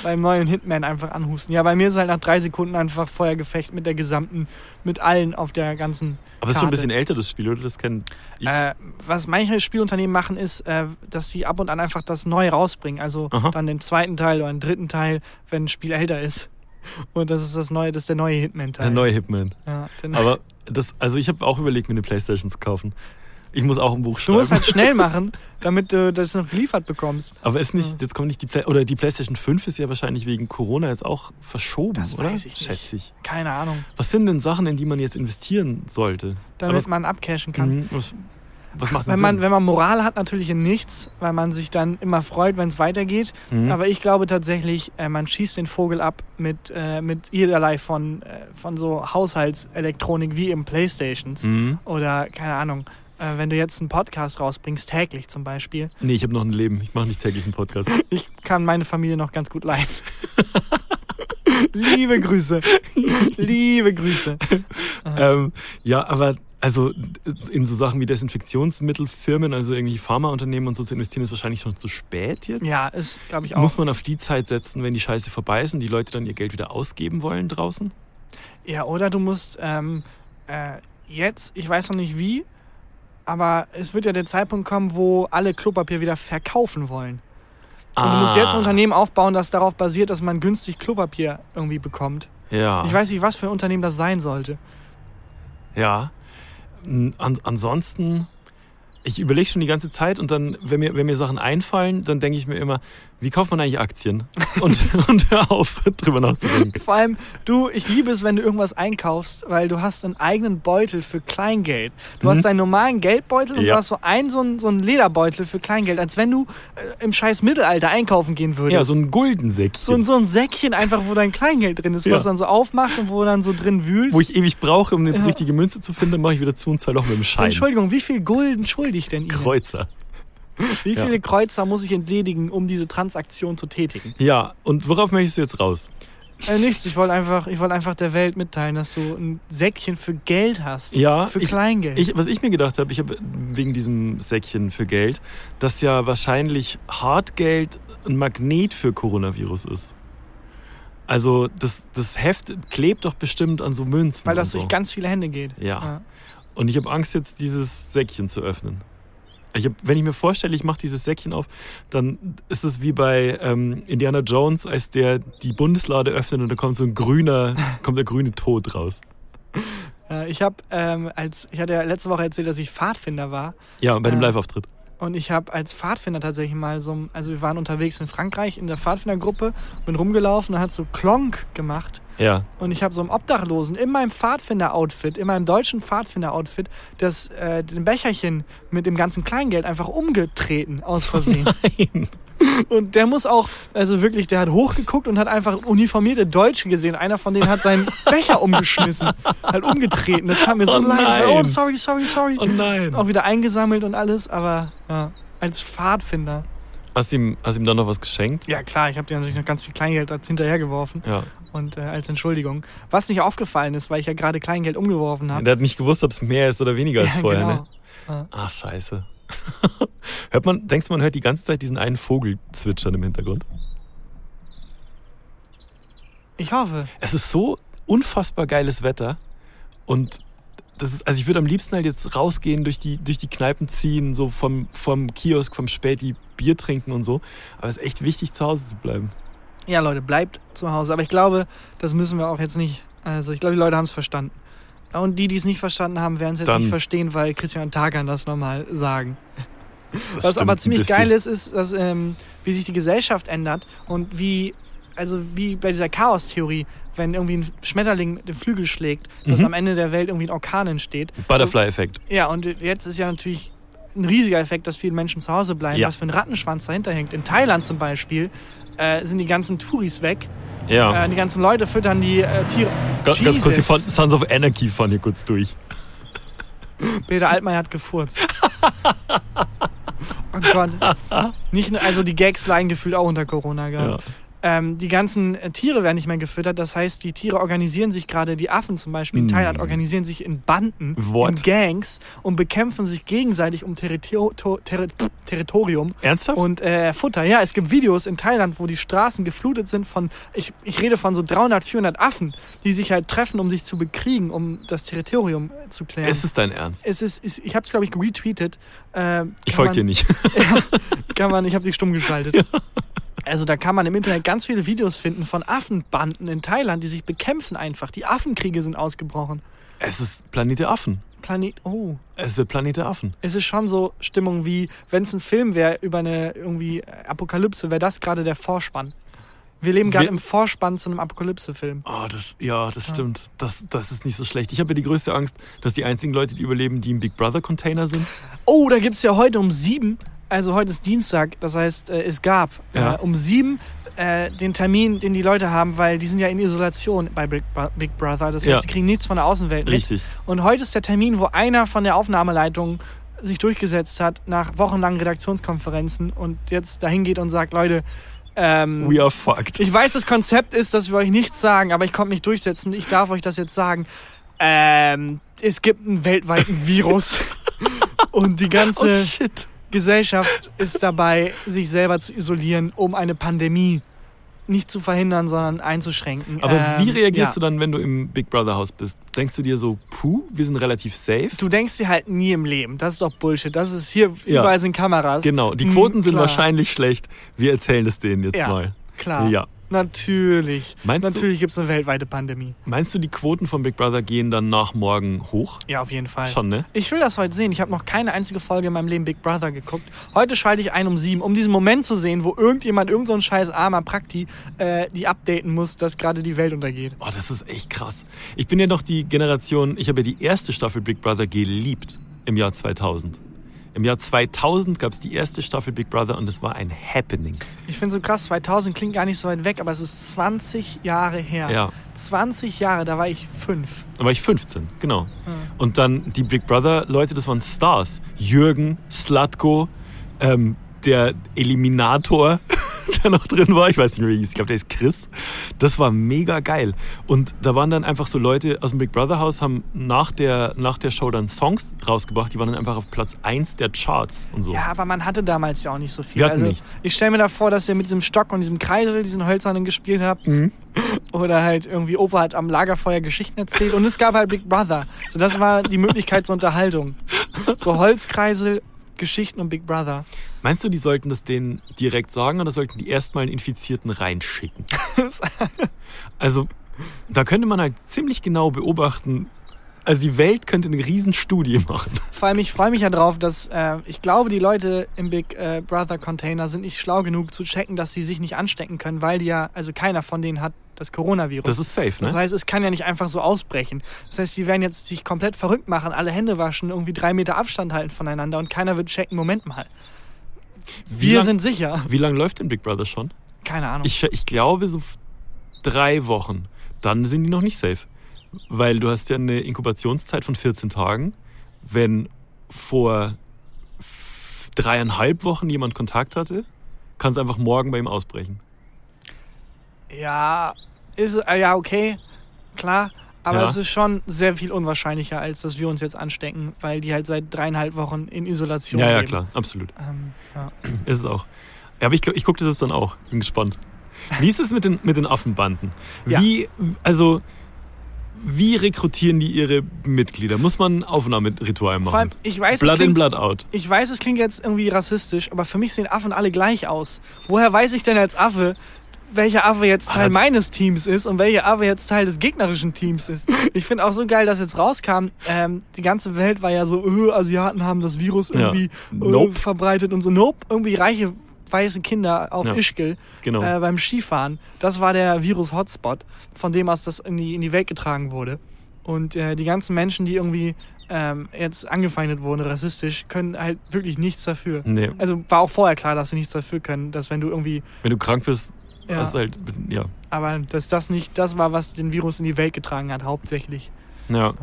Beim neuen Hitman einfach anhusten. Ja, bei mir ist halt nach drei Sekunden einfach Feuergefecht mit der gesamten, mit allen auf der ganzen. Aber es ist schon ein bisschen älter, das Spiel, oder? Das kennt ich. Äh, was manche Spielunternehmen machen, ist, äh, dass sie ab und an einfach das Neue rausbringen. Also Aha. dann den zweiten Teil oder den dritten Teil, wenn ein Spiel älter ist. Und das ist das neue, das ist der neue Hitman-Teil. der neue Hitman. Ja, Aber das, also ich habe auch überlegt, mir eine Playstation zu kaufen. Ich muss auch ein Buch du schreiben. musst halt schnell machen, damit du das noch geliefert bekommst. Aber ist nicht, jetzt kommt nicht die Play oder die PlayStation 5 ist ja wahrscheinlich wegen Corona jetzt auch verschoben, Das oder? weiß ich nicht. Schätze ich. Keine Ahnung. Was sind denn Sachen, in die man jetzt investieren sollte? Damit was, man abcashen kann. Mhm, was, was macht Wenn man, wenn man Moral hat, natürlich in nichts, weil man sich dann immer freut, wenn es weitergeht. Mhm. Aber ich glaube tatsächlich, äh, man schießt den Vogel ab mit, äh, mit jederlei von, äh, von so Haushaltselektronik wie im Playstations. Mhm. Oder, keine Ahnung, äh, wenn du jetzt einen Podcast rausbringst, täglich zum Beispiel. Nee, ich habe noch ein Leben. Ich mache nicht täglich einen Podcast. Ich kann meine Familie noch ganz gut leiden. Liebe Grüße. Liebe Grüße. ähm, ja, aber also in so Sachen wie Desinfektionsmittelfirmen, also irgendwie Pharmaunternehmen und so zu investieren, ist wahrscheinlich schon zu spät jetzt. Ja, ist, glaube ich, auch. Muss man auf die Zeit setzen, wenn die Scheiße vorbei ist und die Leute dann ihr Geld wieder ausgeben wollen draußen? Ja, oder du musst ähm, äh, jetzt, ich weiß noch nicht wie, aber es wird ja der Zeitpunkt kommen, wo alle Klopapier wieder verkaufen wollen. Und du musst jetzt ein Unternehmen aufbauen, das darauf basiert, dass man günstig Klopapier irgendwie bekommt. Ja. Ich weiß nicht, was für ein Unternehmen das sein sollte. Ja. An, ansonsten, ich überlege schon die ganze Zeit und dann, wenn mir, wenn mir Sachen einfallen, dann denke ich mir immer, wie kauft man eigentlich Aktien? Und, und hör auf, drüber nachzudenken. Vor allem, du, ich liebe es, wenn du irgendwas einkaufst, weil du hast einen eigenen Beutel für Kleingeld. Du Mhm. hast deinen normalen Geldbeutel und Ja. du hast so einen, so einen, so einen Lederbeutel für Kleingeld, als wenn du äh, im scheiß Mittelalter einkaufen gehen würdest. Ja, so ein so, Guldensäckchen, ein- so ein Säckchen einfach, wo dein Kleingeld drin ist, Ja. was du dann so aufmachst und wo du dann so drin wühlst. wo ich ewig brauche, um die Ja. richtige Münze zu finden, mache ich wieder zu und zahle auch mit dem Schein. Entschuldigung, wie viel Gulden schulde ich denn Ihnen? Kreuzer. Wie Ja. viele Kreuzer muss ich entledigen, um diese Transaktion zu tätigen? Ja, und worauf möchtest du jetzt raus? Äh, nichts, ich wollte einfach, ich wollte einfach der Welt mitteilen, dass du ein Säckchen für Geld hast. Ja, Für ich, Kleingeld. ich, was ich mir gedacht habe, ich habe wegen diesem Säckchen für Geld, dass ja wahrscheinlich Hartgeld ein Magnet für Coronavirus ist. Also das, das Heft klebt doch bestimmt an so Münzen. weil das so. durch ganz viele Hände geht. Ja. Und ich habe Angst, jetzt dieses Säckchen zu öffnen. Ich hab, wenn ich mir vorstelle, ich mache dieses Säckchen auf, dann ist es wie bei ähm, Indiana Jones, als der die Bundeslade öffnet und da kommt so ein grüner, kommt der grüne Tod raus. Äh, ich habe, ähm, als ich hatte ja letzte Woche erzählt, dass ich Pfadfinder war. Ja, bei dem Äh, Live-Auftritt. Und ich habe als Pfadfinder tatsächlich mal so, also wir waren unterwegs in Frankreich in der Pfadfindergruppe, bin rumgelaufen und hat so Klonk gemacht. Ja. Und ich habe so einem Obdachlosen in meinem Pfadfinder-Outfit, in meinem deutschen Pfadfinder-Outfit, das äh, den Becherchen mit dem ganzen Kleingeld einfach umgetreten aus Versehen. Nein. Und der muss auch, also wirklich, der hat hochgeguckt und hat einfach uniformierte Deutsche gesehen. Einer von denen hat seinen Becher umgeschmissen, halt umgetreten. Das kam mir so Oh leid. Oh, sorry, sorry, sorry. Oh nein. Auch wieder eingesammelt und alles, aber ja, als Pfadfinder. Hast du ihm, hast ihm dann noch was geschenkt? Ja klar, ich habe dir natürlich noch ganz viel Kleingeld als hinterhergeworfen Ja. und äh, als Entschuldigung. Was nicht aufgefallen ist, weil ich ja gerade Kleingeld umgeworfen habe. Der hat nicht gewusst, ob es mehr ist oder weniger als Ja, vorher, genau. ne? Ja. Ach, scheiße. hört man, denkst du, man hört die ganze Zeit diesen einen Vogel zwitschern im Hintergrund? Ich hoffe. Es ist so unfassbar geiles Wetter und ist, also ich würde am liebsten halt jetzt rausgehen, durch die, durch die Kneipen ziehen, so vom, vom Kiosk, vom Späti Bier trinken und so. Aber es ist echt wichtig, zu Hause zu bleiben. Ja, Leute, bleibt zu Hause. Aber ich glaube, das müssen wir auch jetzt nicht. Also ich glaube, die Leute haben es verstanden. Und die, die es nicht verstanden haben, werden es jetzt Dann- nicht verstehen, weil Christian und Tagan das nochmal sagen. Das Was aber ziemlich geil ist, ist, dass, ähm, wie sich die Gesellschaft ändert und wie, also wie bei dieser Chaos-Theorie, wenn irgendwie ein Schmetterling den Flügel schlägt, dass Mhm. am Ende der Welt irgendwie ein Orkan entsteht. Butterfly-Effekt. Ja, und jetzt ist ja natürlich ein riesiger Effekt, dass viele Menschen zu Hause bleiben, Ja. was für ein Rattenschwanz dahinter hängt. In Thailand zum Beispiel äh, sind die ganzen Touris weg. Ja. Äh, die ganzen Leute füttern die äh, Tiere. Ga- ganz kurz die. Fon- Sons of Anarchy fahren hier kurz durch. Peter Altmaier hat gefurzt. Oh Gott. Nicht, also die Gags leiden gefühlt auch unter Corona Ja. Ähm, die ganzen äh, Tiere werden nicht mehr gefüttert. Das heißt, die Tiere organisieren sich gerade, die Affen zum Beispiel in Mm. Thailand organisieren sich in Banden, What? in Gangs und bekämpfen sich gegenseitig um Territor to- Terri Territorium Ernsthaft? und äh, Futter. Ja, es gibt Videos in Thailand, wo die Straßen geflutet sind von, ich, ich rede von so 300, 400 Affen, die sich halt treffen, um sich zu bekriegen, um das Territorium äh, zu klären. ist es dein Ernst? es ist, ist ich habe es glaube ich retweetet. Äh, Ich folge dir nicht. kann man, ich habe sie stumm geschaltet. Also da kann man im Internet ganz viele Videos finden von Affenbanden in Thailand, die sich bekämpfen einfach. Die Affenkriege sind ausgebrochen. Es ist Planet der Affen. Planet, oh, Es wird Planet der Affen. es ist schon so Stimmung wie, wenn es ein Film wäre über eine irgendwie Apokalypse, wäre das gerade der Vorspann. Wir leben gerade im Vorspann zu einem Apokalypse-Film. Oh, das, ja, das Ja. stimmt. Das, das ist nicht so schlecht. Ich habe ja die größte Angst, dass die einzigen Leute, die überleben, die im Big Brother Container sind. Oh, da gibt es ja heute um sieben, also heute ist Dienstag, das heißt, äh, es gab Ja. äh, um sieben äh, den Termin, den die Leute haben, weil die sind ja in Isolation bei Big, Big Brother. Das heißt, Ja. sie kriegen nichts von der Außenwelt mit. Richtig. Und heute ist der Termin, wo einer von der Aufnahmeleitung sich durchgesetzt hat nach wochenlangen Redaktionskonferenzen und jetzt dahin geht und sagt, Leute, ähm, We are fucked. ich weiß, das Konzept ist, dass wir euch nichts sagen, aber ich konnte mich durchsetzen. Ich darf euch das jetzt sagen. Ähm, es gibt einen weltweiten Virus. Und die ganze oh shit. Gesellschaft ist dabei, sich selber zu isolieren, um eine Pandemie nicht zu verhindern, sondern einzuschränken. Aber wie Ähm, reagierst ja. du dann, wenn du im Big Brother Haus bist? Denkst du dir so, puh, wir sind relativ safe? Du denkst dir halt nie im Leben. Das ist doch Bullshit. Das ist hier, Ja. überall sind Kameras. Genau, die Hm, Quoten sind klar. wahrscheinlich schlecht. Wir erzählen es denen jetzt Ja. mal. Klar. Ja. Natürlich. Meinst Natürlich gibt es eine weltweite Pandemie. Meinst du, die Quoten von Big Brother gehen dann nach morgen hoch? Ja, auf jeden Fall. Schon, ne? Ich will das heute sehen. Ich habe noch keine einzige Folge in meinem Leben Big Brother geguckt. Heute schalte ich ein um sieben, um diesen Moment zu sehen, wo irgendjemand, irgend so ein scheiß armer Prakti, äh, die updaten muss, dass gerade die Welt untergeht. Oh, das ist echt krass. Ich bin ja noch die Generation, ich habe ja die erste Staffel Big Brother geliebt im Jahr 2000. Im Jahr 2000 gab es die erste Staffel Big Brother und es war ein Happening. Ich finde so krass, 2000 klingt gar nicht so weit weg, aber es ist 20 Jahre her. Ja. 20 Jahre, da war ich fünf. Da war ich 15, genau. Und dann die Big Brother Leute, das waren Stars. Jürgen, Slatko, ähm, der Eliminator, der noch drin war. Ich weiß nicht mehr, wie hieß. Ich glaube, der ist Chris. Das war mega geil. Und da waren dann einfach so Leute aus dem Big Brother Haus, haben nach der, nach der Show dann Songs rausgebracht. Die waren dann einfach auf Platz 1 der Charts und so. Ja, aber man hatte damals ja auch nicht so viel. Wir hatten also, nichts. Ich stelle mir da vor, dass ihr mit diesem Stock und diesem Kreisel, diesen hölzernen gespielt habt. Mhm. Oder halt irgendwie Opa hat am Lagerfeuer Geschichten erzählt. Und es gab halt Big Brother. So, das war die Möglichkeit zur Unterhaltung. So Holzkreisel, Geschichten und Big Brother. Meinst du, die sollten das denen direkt sagen oder sollten die erstmal einen Infizierten reinschicken? Also, da könnte man halt ziemlich genau beobachten. Also, die Welt könnte eine Riesenstudie machen. Vor allem, ich freue mich ja drauf, dass äh, ich glaube, die Leute im Big äh, Brother Container sind nicht schlau genug zu checken, dass sie sich nicht anstecken können, weil die ja, also keiner von denen hat das Coronavirus. Das ist safe, ne? Das heißt, es kann ja nicht einfach so ausbrechen. Das heißt, die werden jetzt sich komplett verrückt machen, alle Hände waschen, irgendwie drei Meter Abstand halten voneinander und keiner wird checken, Moment mal. Wir lang- sind sicher. Wie lange läuft denn Big Brother schon? Keine Ahnung. Ich, ich glaube so drei Wochen. Dann sind die noch nicht safe. Weil du hast ja eine Inkubationszeit von 14 Tagen. Wenn vor dreieinhalb Wochen jemand Kontakt hatte, kann es einfach morgen bei ihm ausbrechen. ja, ist, äh, ja, okay, klar. Aber Ja. es ist schon sehr viel unwahrscheinlicher, als dass wir uns jetzt anstecken, weil die halt seit dreieinhalb Wochen in Isolation Ja, ja, leben. klar, absolut. Ähm, ja. Ist es auch. Ja, aber ich, ich gucke das jetzt dann auch. Bin gespannt. Wie ist es mit den, mit den Affenbanden? Ja. Wie, also, wie rekrutieren die ihre Mitglieder? Muss man ein Aufnahmeritual machen? Vor allem, ich weiß, Blood in, klingt, Blood out. ich weiß, es klingt jetzt irgendwie rassistisch, aber für mich sehen Affen alle gleich aus. Woher weiß ich denn als Affe, welcher Affe jetzt Teil Ah, das- meines Teams ist und welcher Affe jetzt Teil des gegnerischen Teams ist? Ich finde auch so geil, dass jetzt rauskam, ähm, die ganze Welt war ja so, öh, Asiaten haben das Virus Ja. irgendwie äh, Nope. verbreitet und so. Nope, irgendwie reiche weiße Kinder auf Ja. Ischgl Genau. äh, beim Skifahren. Das war der Virus-Hotspot, von dem aus das in die, in die Welt getragen wurde. Und äh, die ganzen Menschen, die irgendwie ähm, jetzt angefeindet wurden, rassistisch, können halt wirklich nichts dafür. nee, Also war auch vorher klar, dass sie nichts dafür können, dass wenn du irgendwie, wenn du krank bist, ja, du halt, ja. aber dass das nicht das war, was den Virus in die Welt getragen hat, hauptsächlich. Ja.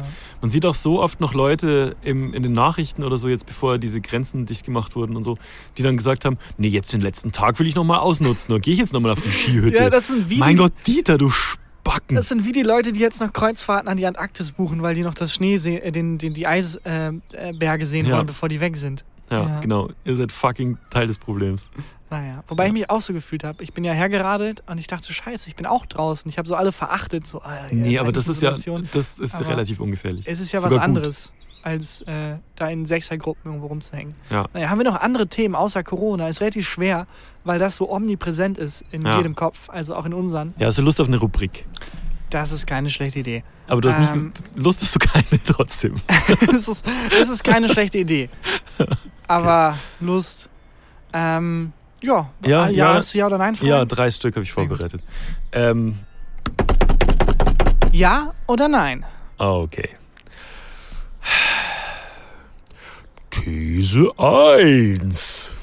Man sieht auch so oft noch Leute im, in den Nachrichten oder so, jetzt bevor diese Grenzen dicht gemacht wurden und so, die dann gesagt haben, nee, jetzt den letzten Tag will ich nochmal ausnutzen, dann gehe ich jetzt nochmal auf die Skihütte. Ja, das sind wie mein die- Gott, Dieter, du Spacken. Das sind wie die Leute, die jetzt noch Kreuzfahrten an die Antarktis buchen, weil die noch das Schnee äh, den, den, die Eisberge äh, Berge sehen Ja. wollen, bevor die weg sind. ja, ja. genau. Ihr seid fucking Teil des Problems. Naja, wobei ich mich auch so gefühlt habe. Ich bin ja hergeradelt und ich dachte, scheiße, ich bin auch draußen. Ich habe so alle verachtet. So, ah, ja, nee, aber eigentlich das ist ja, das ist Aber relativ ungefährlich. Es ist ja Sogar was gut. anderes, als äh, da in Sechsergruppen irgendwo rumzuhängen. Ja. Naja, haben wir noch andere Themen außer Corona? Ist relativ schwer, weil das so omnipräsent ist in Ja. jedem Kopf, also auch in unseren. Ja, hast du Lust auf eine Rubrik? Das ist keine schlechte Idee. Aber du hast Ähm. nicht, Lust hast du keine trotzdem. es, ist, es ist keine schlechte Idee. Aber Lust. Ähm, ja, Ja, ja, ja. du ja oder nein? Fragen? Ja, drei Stück habe ich vorbereitet. Ähm, ja oder nein? okay. These 1.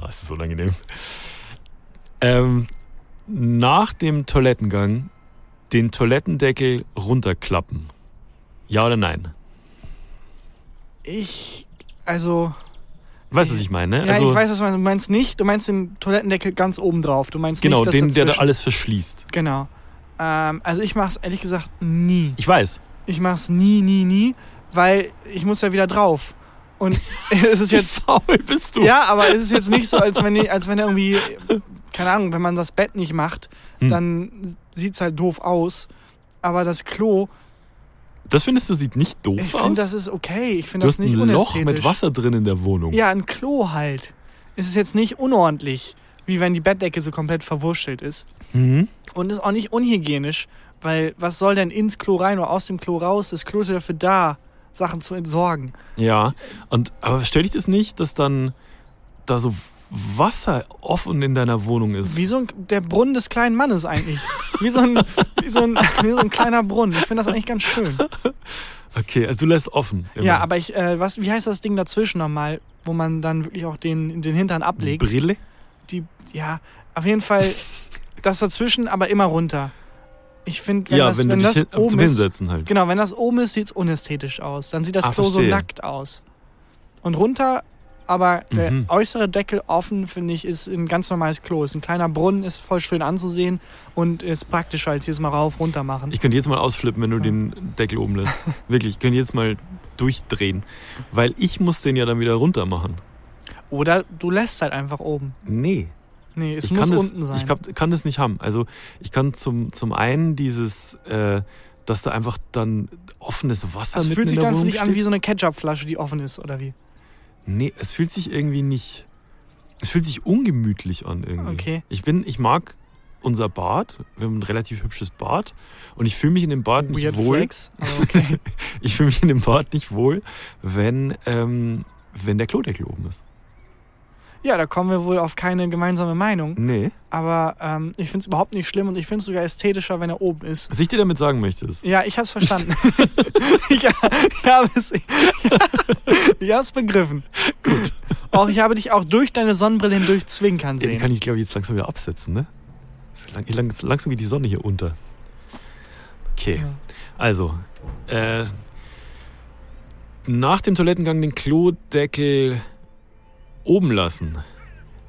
Ah, ist das unangenehm. Ähm, nach dem Toilettengang den Toilettendeckel runterklappen. Ja oder nein? Ich, also, Weißt du, was ich meine? ne? ja, also, ich weiß, was du meinst. Du meinst nicht, du meinst den Toilettendeckel ganz oben drauf. Du meinst Genau, nicht, den, der da dazwischen. alles verschließt. Genau. Ähm, also ich mach's ehrlich gesagt nie. Ich weiß. Ich mach's nie, nie, nie, weil ich muss ja wieder drauf. Und es ist jetzt Wie faul bist du? Ja, aber es ist jetzt nicht so, als wenn, als wenn er irgendwie, keine Ahnung, wenn man das Bett nicht macht, Hm. dann sieht es halt doof aus. Aber das Klo, Das findest du sieht nicht doof ich aus? finde, das ist okay. Ich finde du das hast nicht ein Loch mit Wasser drin in der Wohnung. Ja, ein Klo halt. Es ist jetzt nicht unordentlich, wie wenn die Bettdecke so komplett verwurschtelt ist. Mhm. Und ist auch nicht unhygienisch, weil was soll denn ins Klo rein oder aus dem Klo raus? Das Klo ist ja dafür da, Sachen zu entsorgen. Ja, und aber stell dich das nicht, dass dann da so Wasser offen in deiner Wohnung ist? Wie so ein, der Brunnen des kleinen Mannes eigentlich. Wie so ein, wie so ein, wie so ein kleiner Brunnen. Ich finde das eigentlich ganz schön. Okay, also du lässt offen. Immer. Ja, aber ich, äh, was, wie heißt das Ding dazwischen nochmal, wo man dann wirklich auch den, den Hintern ablegt? Brille? Die, ja, auf jeden Fall das dazwischen, aber immer runter. Ich finde, wenn ja, das, wenn, wenn das hin, oben ist, halt. genau, wenn das oben ist, sieht es unästhetisch aus. Dann sieht das Ah, Klo so verstehe. nackt aus. Und runter, aber der Mhm. äußere Deckel offen, finde ich, ist ein ganz normales Klo. Ist ein kleiner Brunnen, ist voll schön anzusehen und ist praktischer als jedes Mal rauf, runter machen. Ich könnte jetzt mal ausflippen, wenn du den Deckel oben lässt. Wirklich, ich könnte jetzt mal durchdrehen. Weil ich muss den ja dann wieder runter machen. Oder du lässt halt einfach oben. Nee. Nee, es ich muss kann das, unten sein. Ich kann, kann das nicht haben. Also ich kann zum, zum einen dieses, äh, dass da einfach dann offenes Wasser das mitten fühlt sich dann für dich an wie so eine Ketchupflasche, die offen ist, oder wie? Nee, es fühlt sich irgendwie nicht. Es fühlt sich ungemütlich an irgendwie. Okay. Ich bin, ich mag unser Bad. Wir haben ein relativ hübsches Bad. Und ich fühle mich in dem Bad nicht Weird wohl. Flex, aber okay. Ich fühle mich in dem Bad nicht wohl, wenn, ähm, wenn der Klodeckel oben ist. Ja, da kommen wir wohl auf keine gemeinsame Meinung. Nee. Aber ähm, ich finde es überhaupt nicht schlimm und ich finde es sogar ästhetischer, wenn er oben ist. Was ich dir damit sagen möchte, ist, Ja, ich hab's verstanden. ich, ich habe es, ich, ich hab's begriffen. Gut. Auch ich habe dich auch durch deine Sonnenbrille hindurch zwinkern ja, die sehen. kann ich glaube ich jetzt langsam wieder absetzen, ne? Lang, lang, langsam geht die Sonne hier unter. Okay. Ja. Also, äh, nach dem Toilettengang den Klodeckel oben lassen.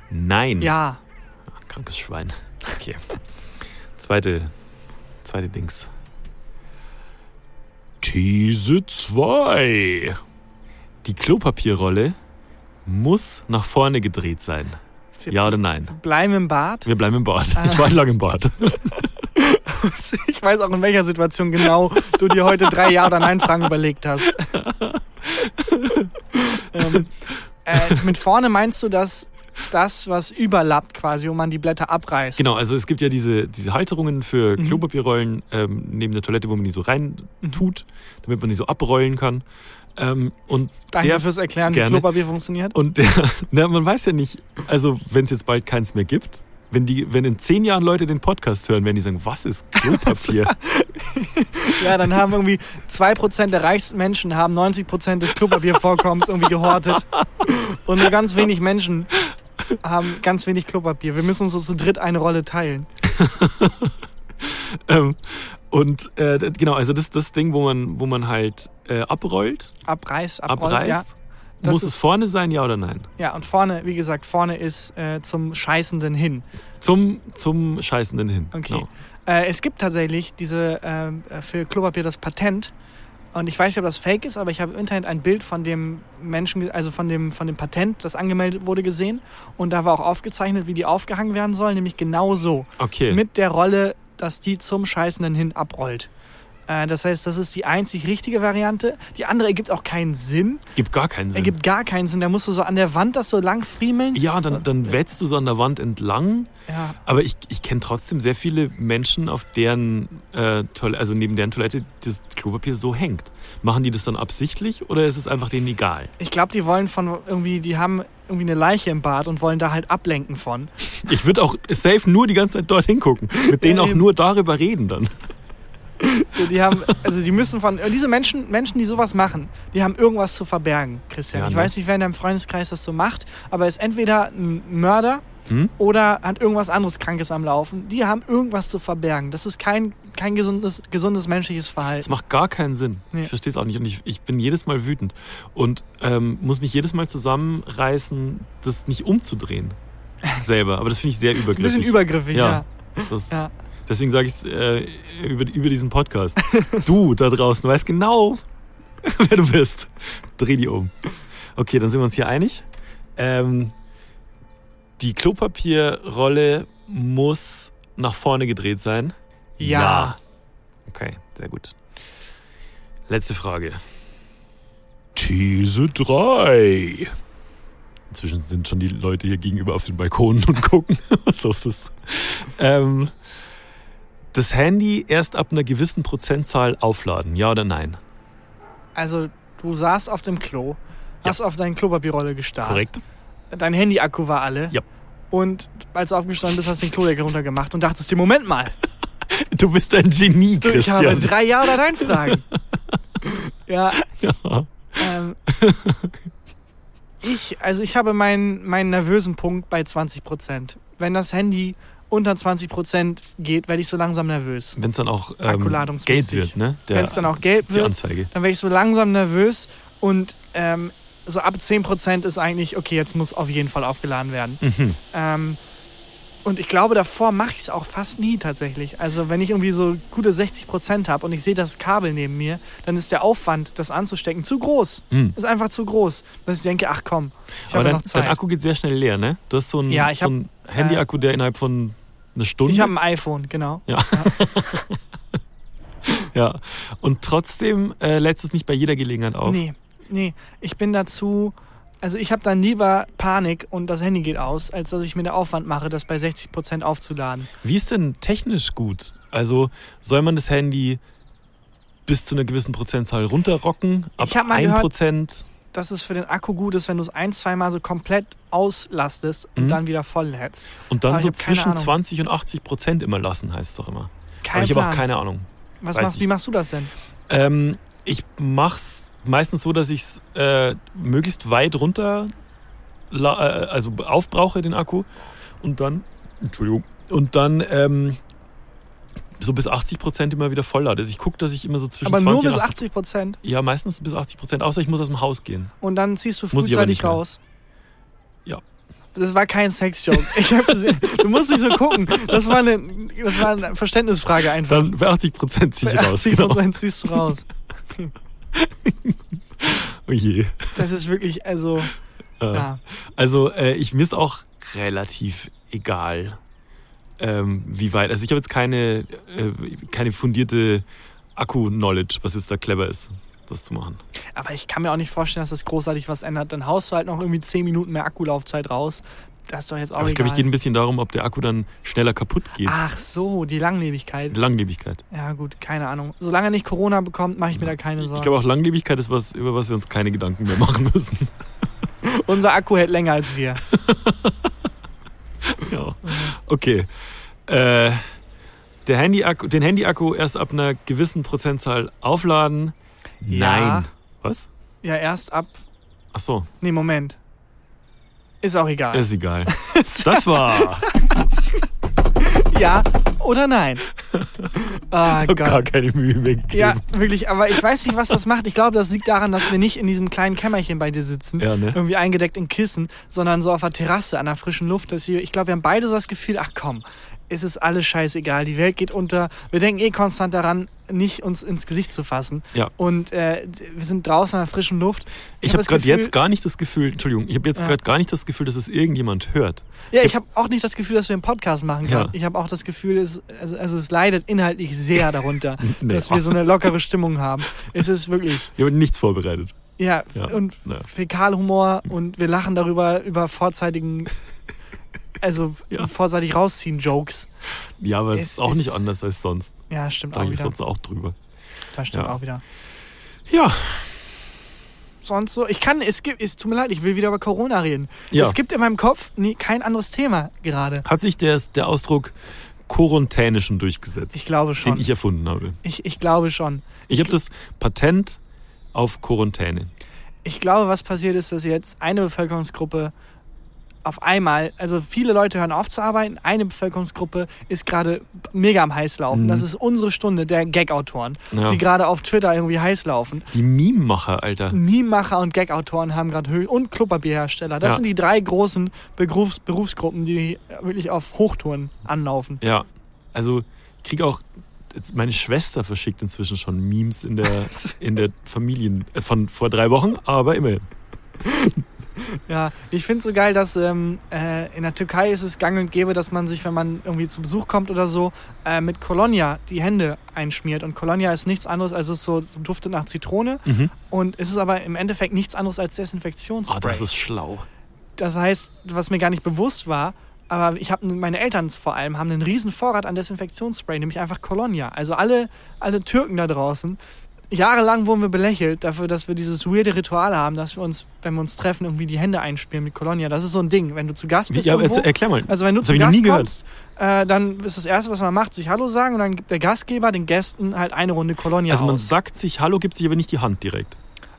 Nein. ja, Ach, krankes Schwein. Okay. Zweite, zweite Dings. These 2. Die Klopapierrolle muss nach vorne gedreht sein. wir Ja oder nein? bleiben im Bad. Wir bleiben im Bad. Ah. Ich war lang im Bad. Ich weiß auch, in welcher Situation genau du dir heute drei Ja oder Nein Fragen überlegt hast. ähm, äh, mit vorne meinst du das, das, was überlappt quasi, wo man die Blätter abreißt? Genau, also es gibt ja diese, diese Halterungen für Mhm. Klopapierrollen ähm, neben der Toilette, wo man die so rein Mhm. tut, damit man die so abrollen kann. Ähm, und Danke der, fürs Erklären, wie gerne. Klopapier funktioniert. Und der, na, man weiß ja nicht, also wenn es jetzt bald keins mehr gibt, wenn, die, wenn in zehn Jahren Leute den Podcast hören, werden die sagen, was ist Klopapier? Ja, dann haben irgendwie 2% der reichsten Menschen haben 90% des Klopapiervorkommens irgendwie gehortet. Und nur ganz wenig Menschen haben ganz wenig Klopapier. Wir müssen uns so zu dritt eine Rolle teilen. ähm, Und äh, genau, also das ist das Ding, wo man, wo man halt äh, abrollt, Abreiß, abrollt, abreißt. ja. Das Muss ist- es vorne sein, ja oder nein? Ja, und vorne, wie gesagt, vorne ist äh, zum Scheißenden hin. Zum, zum Scheißenden hin. Okay. Genau. Äh, es gibt tatsächlich diese ähm, äh, für Klopapier das Patent. Und ich weiß nicht, ob das fake ist, aber ich habe im Internet ein Bild von dem Menschen, also von dem, von dem Patent, das angemeldet wurde, gesehen. Und da war auch aufgezeichnet, wie die aufgehangen werden sollen, nämlich genau so. Okay. Mit der Rolle, dass die zum Scheißenden hin abrollt. Äh, das heißt, das ist die einzig richtige Variante. Die andere ergibt auch keinen Sinn. Gibt gar keinen Sinn. Ergibt gar keinen Sinn. Da musst du so an der Wand das so lang friemeln. ja, dann, dann wetzt du so an der Wand entlang. Ja, Aber ich, ich kenne trotzdem sehr viele Menschen, auf deren äh, Toilette, also neben deren Toilette das Klopapier so hängt. Machen die das dann absichtlich oder ist es einfach denen egal? Ich glaube, die wollen von irgendwie, die haben irgendwie eine Leiche im Bad und wollen da halt ablenken von. Ich würde auch safe nur die ganze Zeit dort hingucken. Mit denen Ja, auch nur darüber reden dann. So, die haben, also die müssen von, diese Menschen, Menschen, die sowas machen, die haben irgendwas zu verbergen, Christian. Ja, ich ne? weiß nicht, wer in deinem Freundeskreis das so macht, aber er ist entweder ein Mörder Hm? oder hat irgendwas anderes Krankes am Laufen. Die haben irgendwas zu verbergen. Das ist kein, kein gesundes, gesundes menschliches Das Verhalten. macht gar keinen Sinn. Nee. Ich verstehe es auch nicht. Und ich, ich bin jedes Mal wütend. Und ähm, muss mich jedes Mal zusammenreißen, das nicht umzudrehen. Selber. Aber das finde ich sehr Das ist ein übergriffig. bisschen übergriffig, ja. Ja. Das, ja. Deswegen sage ich es äh, über, über diesen Podcast. Du da draußen weißt genau, wer du bist. Dreh die um. Okay, dann sind wir uns hier einig. Ähm, die Klopapierrolle muss nach vorne gedreht sein. Ja. Okay, sehr gut. Letzte Frage. These 3. Inzwischen sind schon die Leute hier gegenüber auf den Balkonen und gucken, was los ist. Ähm, das Handy erst ab einer gewissen Prozentzahl aufladen, ja oder nein? Also, du saßt auf dem Klo, hast auf deine Klopapierrolle gestarrt. Korrekt? Dein Handy-Akku war alle. Ja. Und als du aufgestanden bist, hast du den Klodeckel runtergemacht und dachtest dir, Moment mal, Du bist ein Genie, du, ich habe Christian. drei Ja oder Nein Fragen. ja, Ja. ähm, ich, also ich habe meinen, meinen nervösen Punkt bei 20 Prozent. Wenn das Handy unter 20 Prozent geht, werde ich so langsam nervös. Wenn es dann auch ähm, gelb wird, ne? Wenn es dann auch gelb wird, Anzeige. dann werde ich so langsam nervös und ähm, so ab 10 Prozent ist eigentlich, okay, jetzt muss auf jeden Fall aufgeladen werden. Mhm. Ähm, und ich glaube, davor mache ich es auch fast nie tatsächlich. Also wenn ich irgendwie so gute 60 Prozent habe und ich sehe das Kabel neben mir, dann ist der Aufwand, das anzustecken, zu groß. Mhm. Ist einfach zu groß, dass ich denke, ach komm, ich Aber habe dein, noch Zeit. dein Akku geht sehr schnell leer, ne? Du hast so einen, Ja, so einen Handy-Akku, der innerhalb von einer Stunde. ich habe ein iPhone, genau. ja. ja. Und trotzdem äh, lädst du es nicht bei jeder Gelegenheit auf. Nee, nee, ich bin dazu, also ich habe dann lieber Panik und das Handy geht aus, als dass ich mir den Aufwand mache, das bei 60 Prozent aufzuladen. Wie ist denn technisch gut? Also soll man das Handy bis zu einer gewissen Prozentzahl runterrocken? Ab Ich hab mal gehört- 1%? Dass es für den Akku gut ist, wenn du es ein, zweimal so komplett auslastest und Mhm. dann wieder voll lädst. Und dann Aber so zwischen Ahnung. 20 und 80 Prozent immer lassen, heißt es doch immer. Kein Aber ich habe auch keine Ahnung. Was machst, wie machst du das denn? Ähm, ich mach's meistens so, dass ich es äh, möglichst weit runter, äh, also aufbrauche den Akku und dann, Entschuldigung, und dann ähm, so bis 80 Prozent immer wieder voll lade. Also ich gucke, dass ich immer so zwischen Aber 20 nur bis und 80 Prozent Ja, meistens bis 80 Prozent, außer ich muss aus dem Haus gehen. und dann ziehst du aber frühzeitig raus. Ja. Das war kein Sexjoke. Ich hab gesehen, du musst nicht so gucken. Das war eine, das war eine Verständnisfrage einfach. Dann bei 80 Prozent ziehe ich raus. 80 Genau. Prozent ziehst du raus. Oh je. Das ist wirklich, also, Äh, ja. Also äh, ich mir ist auch relativ egal, ähm, wie weit. Also ich habe jetzt keine, äh, keine fundierte Akku-Knowledge, was jetzt da clever ist, das zu machen. Aber ich kann mir auch nicht vorstellen, dass das großartig was ändert. Dann haust du halt noch irgendwie 10 Minuten mehr Akkulaufzeit raus. Das ist doch jetzt auch Aber es glaube ich geht ein bisschen darum, ob der Akku dann schneller kaputt geht. Ach so, die Langlebigkeit. Langlebigkeit. Ja gut, keine Ahnung. Solange er nicht Corona bekommt, mache ich mir da keine Sorgen. Ich glaube auch Langlebigkeit ist was, über was wir uns keine Gedanken mehr machen müssen. Unser Akku hält länger als wir. ja. Okay. Äh, der Handy-Akku, den Handy-Akku erst ab einer gewissen Prozentzahl aufladen. Ja. Nein. Was? Ja, erst ab. Ach so, Nee, Moment. Ist auch egal. ist egal. Das war ja, oder nein? Ah, Ich habe Gott. gar keine Mühe mehr gegeben. Ja, wirklich, aber ich weiß nicht, was das macht. Ich glaube, das liegt daran, dass wir nicht in diesem kleinen Kämmerchen bei dir sitzen, Ja, ne? irgendwie eingedeckt in Kissen, sondern so auf der Terrasse an der frischen Luft. Dass hier, ich glaube, wir haben beide so das Gefühl, ach komm, es ist alles scheißegal, die Welt geht unter. Wir denken eh konstant daran, nicht uns ins Gesicht zu fassen. Ja. Und äh, wir sind draußen an der frischen Luft. Ich hab habe das gerade jetzt gar nicht das Gefühl, Entschuldigung, ich habe jetzt Ja. gerade gar nicht das Gefühl, dass es irgendjemand hört. Ja, ich habe auch nicht das Gefühl, dass wir einen Podcast machen können. Ja. Ich habe auch das Gefühl, es, also, also es leidet inhaltlich sehr darunter, Nee. dass wir so eine lockere Stimmung haben. Es ist wirklich, Ich habe nichts vorbereitet. ja, Ja, und ja. Fäkalhumor und wir lachen darüber, über vorzeitigen, also Ja. vorzeitig rausziehen Jokes. Ja, aber es ist auch nicht ist- anders als sonst. Ja, stimmt Da auch habe ich wieder. sonst auch drüber. Das stimmt ja. auch wieder. Ja, Sonst so, ich kann, es gibt, es tut mir leid, ich will wieder über Corona reden. Ja. Es gibt in meinem Kopf nie, kein anderes Thema gerade. hat sich der, der Ausdruck Quarantäne schon durchgesetzt, Ich glaube schon. den ich erfunden habe. ich, ich glaube schon. Ich habe das Patent auf Quarantäne. Ich glaube, was passiert ist, dass jetzt eine Bevölkerungsgruppe auf einmal, also viele Leute hören auf zu arbeiten, eine Bevölkerungsgruppe ist gerade mega am Heißlaufen. Mhm. Das ist unsere Stunde der Gag-Autoren, Ja. die gerade auf Twitter irgendwie heiß laufen. Die Meme-Macher, Alter. Meme-Macher und Gag-Autoren haben gerade Höhe und Klopapierhersteller. Das Ja. sind die drei großen Berufs Berufsgruppen, die wirklich auf Hochtouren anlaufen. Ja, also ich kriege auch, meine Schwester verschickt inzwischen schon Memes in der, in der Familien, äh, von vor drei Wochen, aber immerhin. Ja, ich finde so geil, dass ähm, äh, in der Türkei ist es gang und gäbe, dass man sich, wenn man irgendwie zu Besuch kommt oder so, äh, mit Colonia die Hände einschmiert. Und Colonia ist nichts anderes, als es so duftet nach Zitrone. Mhm. Und es ist aber im Endeffekt nichts anderes als Oh, Desinfektionsspray. das ist schlau. das heißt, was mir gar nicht bewusst war, aber ich habe meine Eltern vor allem haben einen riesen Vorrat an Desinfektionsspray, nämlich einfach Colonia. Also alle, alle Türken da draußen. Jahrelang wurden wir belächelt dafür, dass wir dieses weirde Ritual haben, dass wir uns, wenn wir uns treffen, irgendwie die Hände einspielen mit Colonia. Das ist so ein Ding. Wenn du zu Gast bist, ja, irgendwo, erklär mal. also wenn du das zu Gast kommst, äh, dann ist das Erste, was man macht, sich Hallo sagen und dann gibt der Gastgeber den Gästen halt eine Runde Colonia Also man aus. sagt sich Hallo, gibt sich aber nicht die Hand direkt.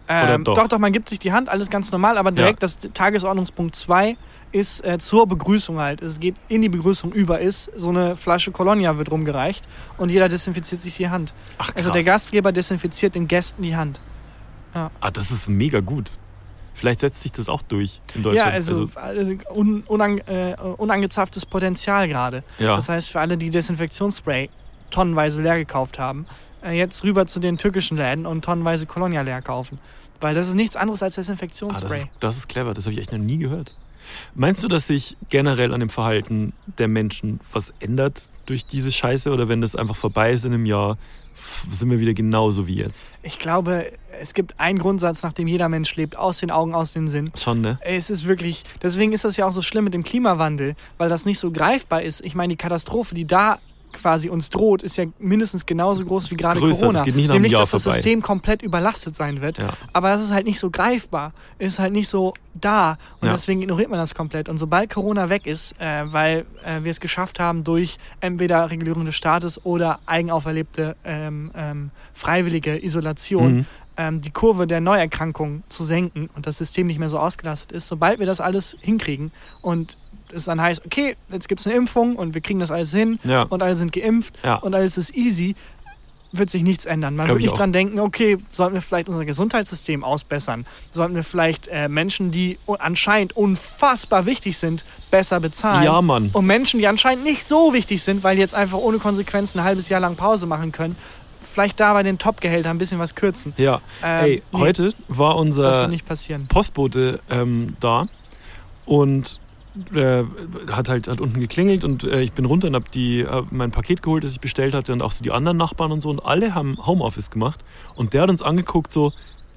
Ähm, doch? doch? doch, man gibt sich die Hand, alles ganz normal, aber direkt das Tagesordnungspunkt 2 ist äh, zur Begrüßung halt. Es geht in die Begrüßung über, ist so eine Flasche Colonia wird rumgereicht und jeder desinfiziert sich die Hand. Ach krass. Also der Gastgeber desinfiziert den Gästen die Hand. ah, das ist mega gut. Vielleicht setzt sich das auch durch in Ja, Deutschland. also, also un, unang, äh, unangezapftes Potenzial gerade. ja. Das heißt, für alle, die Desinfektionsspray tonnenweise leer gekauft haben, äh, jetzt rüber zu den türkischen Läden und tonnenweise Colonia leer kaufen. Weil das ist nichts anderes als Ah, das, Desinfektionsspray. ist, das ist clever, das habe ich echt noch nie gehört. Meinst du, dass sich generell an dem Verhalten der Menschen was ändert durch diese Scheiße oder wenn das einfach vorbei ist in einem Jahr, sind wir wieder genauso wie jetzt? Ich glaube, es gibt einen Grundsatz, nach dem jeder Mensch lebt, aus den Augen, aus dem Sinn. Schon, ne? Es ist wirklich, deswegen ist das ja auch so schlimm mit dem Klimawandel, weil das nicht so greifbar ist. Ich meine, die Katastrophe, die da quasi uns droht, ist ja mindestens genauso groß wie gerade größer, Corona. das geht nicht nach Nämlich, Jahr dass das vorbei. System komplett überlastet sein wird. Ja. Aber das ist halt nicht so greifbar, ist halt nicht so da und Ja. deswegen ignoriert man das komplett. Und sobald Corona weg ist, äh, weil äh, wir es geschafft haben durch entweder Regulierung des Staates oder eigenauferlebte ähm, ähm, freiwillige Isolation, Mhm. ähm, die Kurve der Neuerkrankungen zu senken und das System nicht mehr so ausgelastet ist, sobald wir das alles hinkriegen und es dann heißt, okay, jetzt gibt es eine Impfung und wir kriegen das alles hin Ja. und alle sind geimpft Ja. und alles ist easy, wird sich nichts ändern. Man Glaub wird ich nicht auch. dran denken, okay, sollten wir vielleicht unser Gesundheitssystem ausbessern? Sollten wir vielleicht äh, Menschen, die anscheinend unfassbar wichtig sind, besser bezahlen? Ja, Mann. Und Menschen, die anscheinend nicht so wichtig sind, weil die jetzt einfach ohne Konsequenzen ein halbes Jahr lang Pause machen können, vielleicht da bei den Top-Gehältern ein bisschen was kürzen. Ja. Ähm, Ey, nee. heute war unser. Postbote ähm, da und äh, hat halt hat unten geklingelt und äh, ich bin runter und habe die hab mein Paket geholt, das ich bestellt hatte und auch so die anderen Nachbarn und so und alle haben Homeoffice gemacht und der hat uns angeguckt so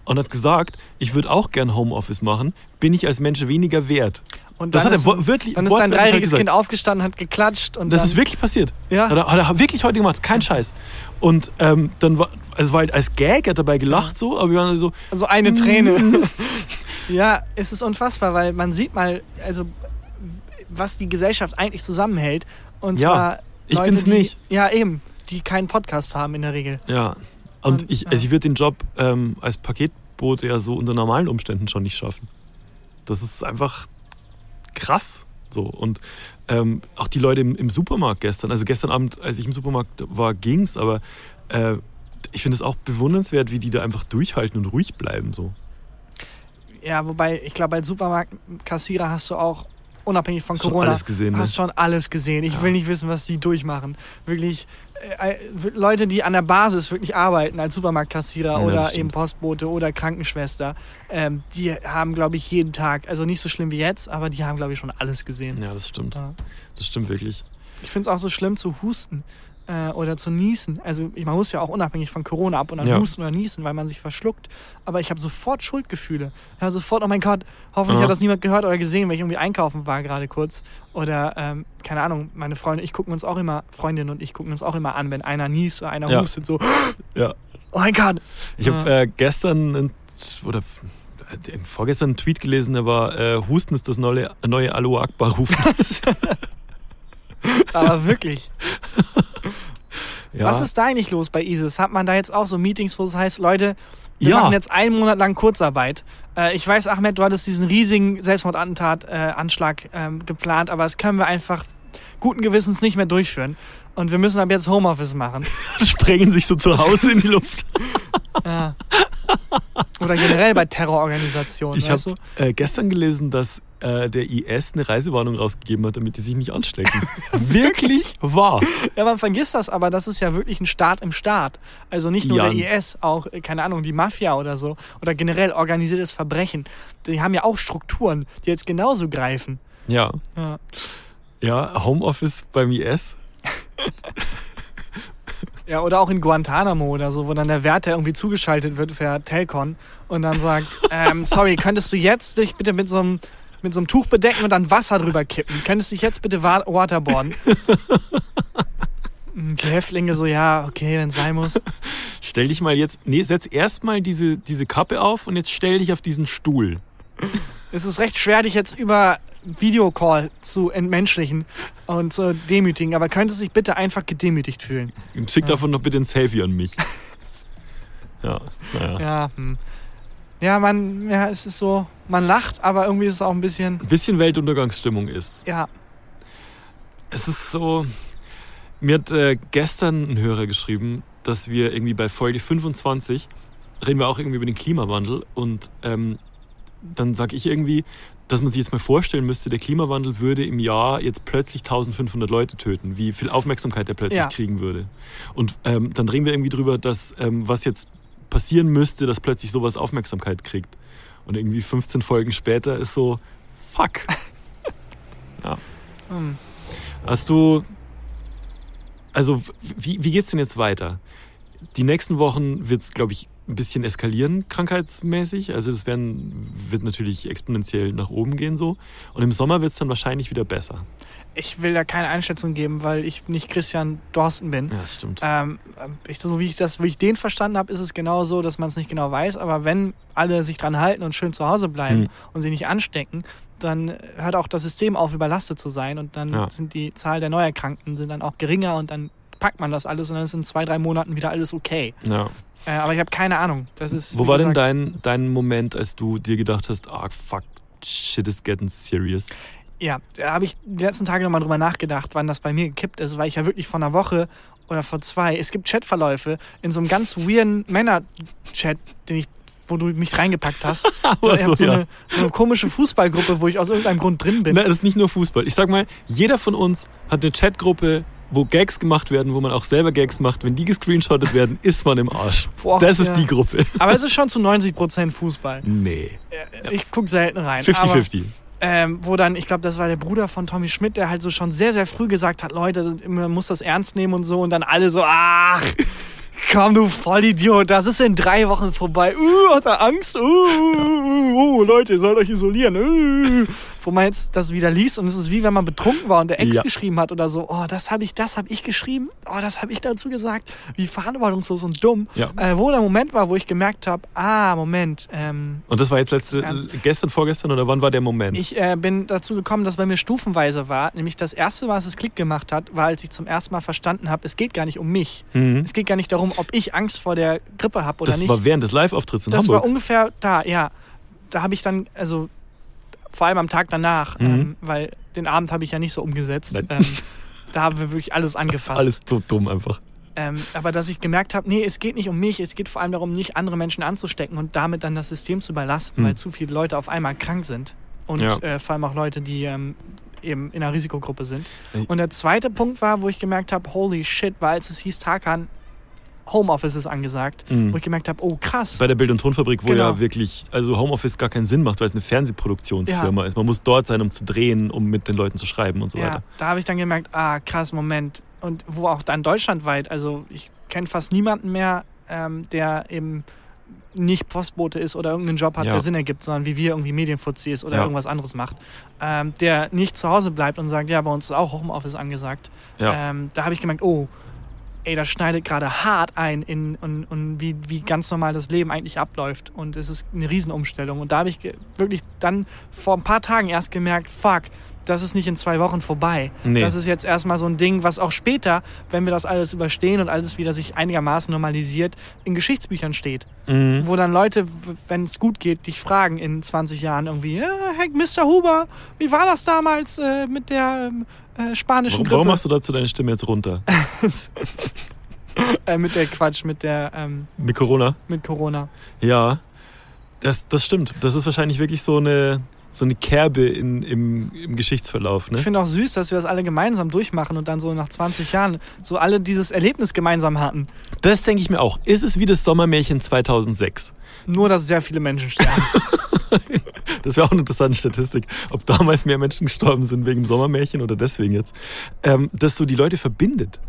und hat gesagt, ich würde auch gern Homeoffice machen, bin ich als Mensch weniger wert. Und Das dann hat er ist, wo- wirklich dann ist ein wortwörtlich dreijähriges. Kind aufgestanden, hat geklatscht und Das dann, ist wirklich passiert. Ja. Hat er, hat er wirklich heute gemacht, kein Scheiß. Und ähm, dann war, es war halt als Gag, er hat dabei gelacht so, aber wir waren so, Also eine Träne. ja, es ist unfassbar, weil man sieht mal, also was die Gesellschaft eigentlich zusammenhält. Und Ja, zwar ich Leute, bin's die, nicht. Ja, eben, die keinen Podcast haben in der Regel. Ja. Und, Und, ich, ja. also ich würde den Job ähm, als Paketbote ja so unter normalen Umständen schon nicht schaffen. Das ist einfach krass. So. Und ähm, auch die Leute im, im Supermarkt gestern, also gestern Abend, als ich im Supermarkt war, ging's, aber äh, ich finde es auch bewundernswert, wie die da einfach durchhalten und ruhig bleiben. So. Ja, wobei, ich glaube, als Supermarktkassierer hast du auch, unabhängig von Hast schon Corona, alles gesehen, ne? hast schon alles gesehen. Ich Ja. will nicht wissen, was die durchmachen. Wirklich, äh, äh, Leute, die an der Basis wirklich arbeiten, als Supermarktkassierer Ja, oder eben Postbote oder Krankenschwester, ähm, die haben, glaube ich, jeden Tag, also nicht so schlimm wie jetzt, aber die haben, glaube ich, schon alles gesehen. Ja, das stimmt. Ja. Das stimmt wirklich. Ich finde es auch so schlimm zu husten äh, oder zu niesen. Also ich- man muss ja auch unabhängig von Corona ab und an Ja. husten oder niesen, weil man sich verschluckt. Aber ich habe sofort Schuldgefühle. Ja, sofort, oh mein Gott, hoffentlich Aha. hat das niemand gehört oder gesehen, weil ich irgendwie einkaufen war gerade kurz. Oder, ähm, keine Ahnung, meine Freunde, ich gucken uns auch immer, Freundin und ich gucken uns auch immer an, wenn einer niest oder einer Ja. hustet, so, Ja. oh mein Gott. Ich habe äh, gestern oder äh, vorgestern einen Tweet gelesen, der war, äh, Husten ist das neue, neue Aloha Akbar rufen. Aber wirklich. ja. Was ist da eigentlich los bei ISIS? Hat man da jetzt auch so Meetings, wo es heißt, Leute, wir Ja. machen jetzt einen Monat lang Kurzarbeit. Äh, ich weiß, Ahmed, du hattest diesen riesigen Selbstmordattentat-Anschlag ähm, geplant, aber das können wir einfach guten Gewissens nicht mehr durchführen. Und wir müssen ab jetzt Homeoffice machen. sprengen sich so zu Hause in die Luft? Ja. Oder generell bei Terrororganisationen. Ich habe äh, gestern gelesen, dass äh, der IS eine Reisewarnung rausgegeben hat, damit die sich nicht anstecken. Wirklich wahr. Ja, man vergisst das, aber das ist ja wirklich ein Staat im Staat. Also nicht nur Ja. der IS, auch, äh, keine Ahnung, die Mafia oder so. Oder generell organisiertes Verbrechen. Die haben ja auch Strukturen, die jetzt genauso greifen. Ja. Ja. Ja, Homeoffice beim IS. Ja, oder auch in Guantanamo oder so, wo dann der Wärter irgendwie zugeschaltet wird per Telcon und dann sagt, ähm, sorry, könntest du jetzt dich bitte mit so einem mit so einem Tuch bedecken und dann Wasser drüber kippen? Könntest du dich jetzt bitte wa- waterboarden? Die Häftlinge so, ja, okay, wenn es sein muss. Stell dich mal jetzt, nee, setz erstmal diese, diese Kappe auf und jetzt stell dich auf diesen Stuhl. Es ist recht schwer, dich jetzt über Videocall zu entmenschlichen und zu demütigen, aber könntest du dich bitte einfach gedemütigt fühlen? Schick davon noch bitte ein Selfie an mich. Ja, naja. Ja, hm. Ja, man, ja, es ist so, man lacht, aber irgendwie ist es auch ein bisschen, Ein bisschen Weltuntergangsstimmung ist. ja, Es ist so. Mir hat äh, gestern ein Hörer geschrieben, dass wir irgendwie bei Folge 25 reden wir auch irgendwie über den Klimawandel und ähm, dann sage ich irgendwie, dass man sich jetzt mal vorstellen müsste, der Klimawandel würde im Jahr jetzt plötzlich 1500 Leute töten, wie viel Aufmerksamkeit der plötzlich Ja. kriegen würde. Und ähm, dann reden wir irgendwie drüber, dass ähm, was jetzt passieren müsste, dass plötzlich sowas Aufmerksamkeit kriegt. Und irgendwie 15 Folgen später ist so, fuck. hm. Hast du. Also, wie, wie geht's denn jetzt weiter? Die nächsten Wochen wird es, glaube ich, ein bisschen eskalieren, krankheitsmäßig. Also, das werden, wird natürlich exponentiell nach oben gehen so. Und im Sommer wird es dann wahrscheinlich wieder besser. ich will da keine Einschätzung geben, weil ich nicht Christian Dorsten bin. Ja, das stimmt. Ähm, ich, so wie ich das, wie ich den verstanden habe, ist es genau so, dass man es nicht genau weiß. Aber wenn alle sich dran halten und schön zu Hause bleiben Hm. und sich nicht anstecken, dann hört auch das System auf, überlastet zu sein. Und dann Ja. sind die Zahl der Neuerkrankten sind dann auch geringer und dann packt man das alles und dann ist in zwei, drei Monaten wieder alles okay. ja. Äh, aber ich habe keine Ahnung. Das ist, Wo war denn gesagt, dein, dein Moment, als du dir gedacht hast, ah, fuck, shit is getting serious? Ja, da habe ich die letzten Tage nochmal drüber nachgedacht, wann das bei mir gekippt ist, weil ich ja wirklich vor einer Woche oder vor zwei, es gibt Chatverläufe in so einem ganz weirden Männer-Chat, den ich, wo du mich reingepackt hast. So, ja. eine, so eine komische Fußballgruppe, wo ich aus irgendeinem Grund drin bin. Na, das ist nicht nur Fußball. Ich sag mal, jeder von uns hat eine Chatgruppe, wo Gags gemacht werden, wo man auch selber Gags macht. Wenn die gescreenshottet werden, ist man im Arsch. Boah, das ist ja. die Gruppe. Aber es ist schon zu 90% Fußball. Nee. Äh, Ich gucke selten rein. aber, 50-50. Ähm, wo dann, ich glaube, das war der Bruder von Tommy Schmidt, der halt so schon sehr, sehr früh gesagt hat, Leute, man muss das ernst nehmen und so. Und dann alle so, ach, komm du Vollidiot, das ist in drei Wochen vorbei. Uh, hat er Angst? Uh, uh, uh, uh, Leute, ihr sollt euch isolieren. Uh. Wo man jetzt das wieder liest und es ist wie wenn man betrunken war und der Ex Ja. geschrieben hat oder so, oh, das habe ich, das habe ich geschrieben, oh, das habe ich dazu gesagt. Wie verantwortungslos und dumm. Ja. Äh, wo der Moment war, wo ich gemerkt habe, ah, Moment, ähm, Und das war jetzt letzte, gestern, vorgestern oder wann war der Moment? Ich äh, bin dazu gekommen, dass bei mir stufenweise war. Nämlich das erste, was es Klick gemacht hat, war, als ich zum ersten Mal verstanden habe, es geht gar nicht um mich. Mhm. Es geht gar nicht darum, ob ich Angst vor der Grippe habe oder Das nicht. war während des Live-Auftritts in das war Hamburg. ungefähr da, ja. Da habe ich dann, also vor allem am Tag danach, Mhm. ähm, weil den Abend habe ich ja nicht so umgesetzt. Ähm, da haben wir wirklich alles angefasst. Alles so dumm einfach. Ähm, aber dass ich gemerkt habe, nee, es geht nicht um mich, es geht vor allem darum, nicht andere Menschen anzustecken und damit dann das System zu überlasten, Hm. weil zu viele Leute auf einmal krank sind. Und Ja. äh, vor allem auch Leute, die ähm, eben in einer Risikogruppe sind. Und der zweite Punkt war, wo ich gemerkt habe, holy shit, war als es hieß, Tarkan, Homeoffice ist angesagt, Mhm. wo ich gemerkt habe, oh krass. Bei der Bild- und Tonfabrik, wo Genau. ja wirklich, also Homeoffice gar keinen Sinn macht, weil es eine Fernsehproduktionsfirma ist. Man muss dort sein, um zu drehen, um mit den Leuten zu schreiben und so Ja, weiter. da habe ich dann gemerkt, ah, krass, Moment. Und wo auch dann deutschlandweit, also ich kenne fast niemanden mehr, ähm, der eben nicht Postbote ist oder irgendeinen Job hat, Ja. der Sinn ergibt, sondern wie wir irgendwie Medienfuzzi ist oder Ja. irgendwas anderes macht, ähm, der nicht zu Hause bleibt und sagt, ja, bei uns ist auch Homeoffice angesagt. Ja. Ähm, da habe ich gemerkt, oh, ey, das schneidet gerade hart ein in und, und wie, wie ganz normal das Leben eigentlich abläuft. Und es ist eine Riesenumstellung. Und da habe ich wirklich dann vor ein paar Tagen erst gemerkt, fuck, das ist nicht in zwei Wochen vorbei. Nee. Das ist jetzt erstmal so ein Ding, was auch später, wenn wir das alles überstehen und alles wieder sich einigermaßen normalisiert, in Geschichtsbüchern steht. Mhm. Wo dann Leute, wenn es gut geht, dich fragen in 20 Jahren irgendwie, ja, hey, Mr. Huber, wie war das damals äh, mit der ähm, äh, spanischen Warum, Grippe? warum machst du dazu deine Stimme jetzt runter? äh, mit der Quatsch, mit der ähm, Mit Corona? mit Corona. Ja, das, das stimmt. Das ist wahrscheinlich wirklich so eine, so eine Kerbe in, im, im Geschichtsverlauf. Ich Ne? finde auch süß, dass wir das alle gemeinsam durchmachen und dann so nach 20 Jahren so alle dieses Erlebnis gemeinsam hatten. Das denke ich mir auch. Ist es wie das Sommermärchen 2006? Nur, dass sehr viele Menschen sterben. Das wäre auch eine interessante Statistik, ob damals mehr Menschen gestorben sind wegen dem Sommermärchen oder deswegen jetzt. Ähm, dass so die Leute verbindet.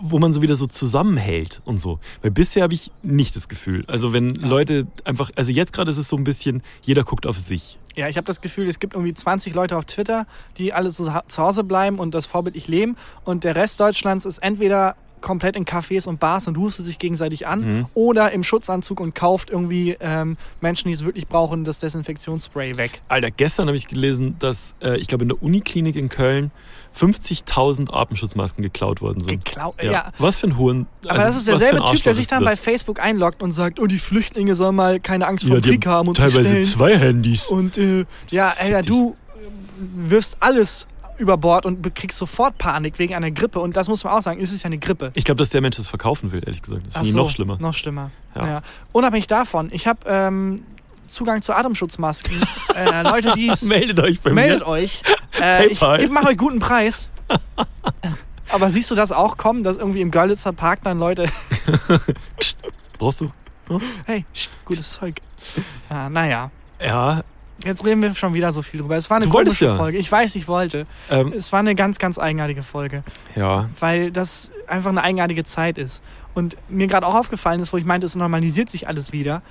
Wo man so wieder so zusammenhält und so. Weil bisher habe ich nicht das Gefühl. Also wenn Ja. Leute einfach, also jetzt gerade ist es so ein bisschen, jeder guckt auf sich. Ja, ich habe das Gefühl, es gibt irgendwie 20 Leute auf Twitter, die alle zu, zu Hause bleiben und das vorbildlich leben. Und der Rest Deutschlands ist entweder komplett in Cafés und Bars und hustet sich gegenseitig an Mhm. oder im Schutzanzug und kauft irgendwie ähm, Menschen, die es wirklich brauchen, das Desinfektionsspray weg. Alter, gestern habe ich gelesen, dass äh, ich glaube in der Uniklinik in Köln 50.000 Atemschutzmasken geklaut worden sind. Geklau Ja. ja. Was für ein Huren. Aber also das ist derselbe Typ, der sich dann bei? Facebook einloggt und sagt, oh, die Flüchtlinge sollen mal keine Angst vor ja, dem die Krieg haben und teilweise zwei Handys. Und äh, ja, Alter, du wirfst alles über Bord und kriegst sofort Panik wegen einer Grippe. Und das muss man auch sagen, es ist ja eine Grippe. Ich glaube, dass der Mensch das verkaufen will, ehrlich gesagt. Das finde ich so, noch schlimmer. Noch schlimmer. Ja. Ja. Unabhängig davon, ich habe ähm, Zugang zu Atemschutzmasken. äh, Leute, die es Meldet euch bei meldet mir. euch. Äh, ich PayPal. ich mache euch guten Preis. Aber siehst du das auch kommen, dass irgendwie im Görlitzer Park dann Leute, Brauchst du? hey, sch, gutes Zeug. Ja, naja. Ja. Jetzt reden wir schon wieder so viel drüber. Es war eine Du komische ja. Folge. Ich weiß, ich wollte. Ähm, Es war eine ganz, ganz eigenartige Folge, ja. weil das einfach eine eigenartige Zeit ist. Und mir gerade auch aufgefallen ist, wo ich meinte, es normalisiert sich alles wieder.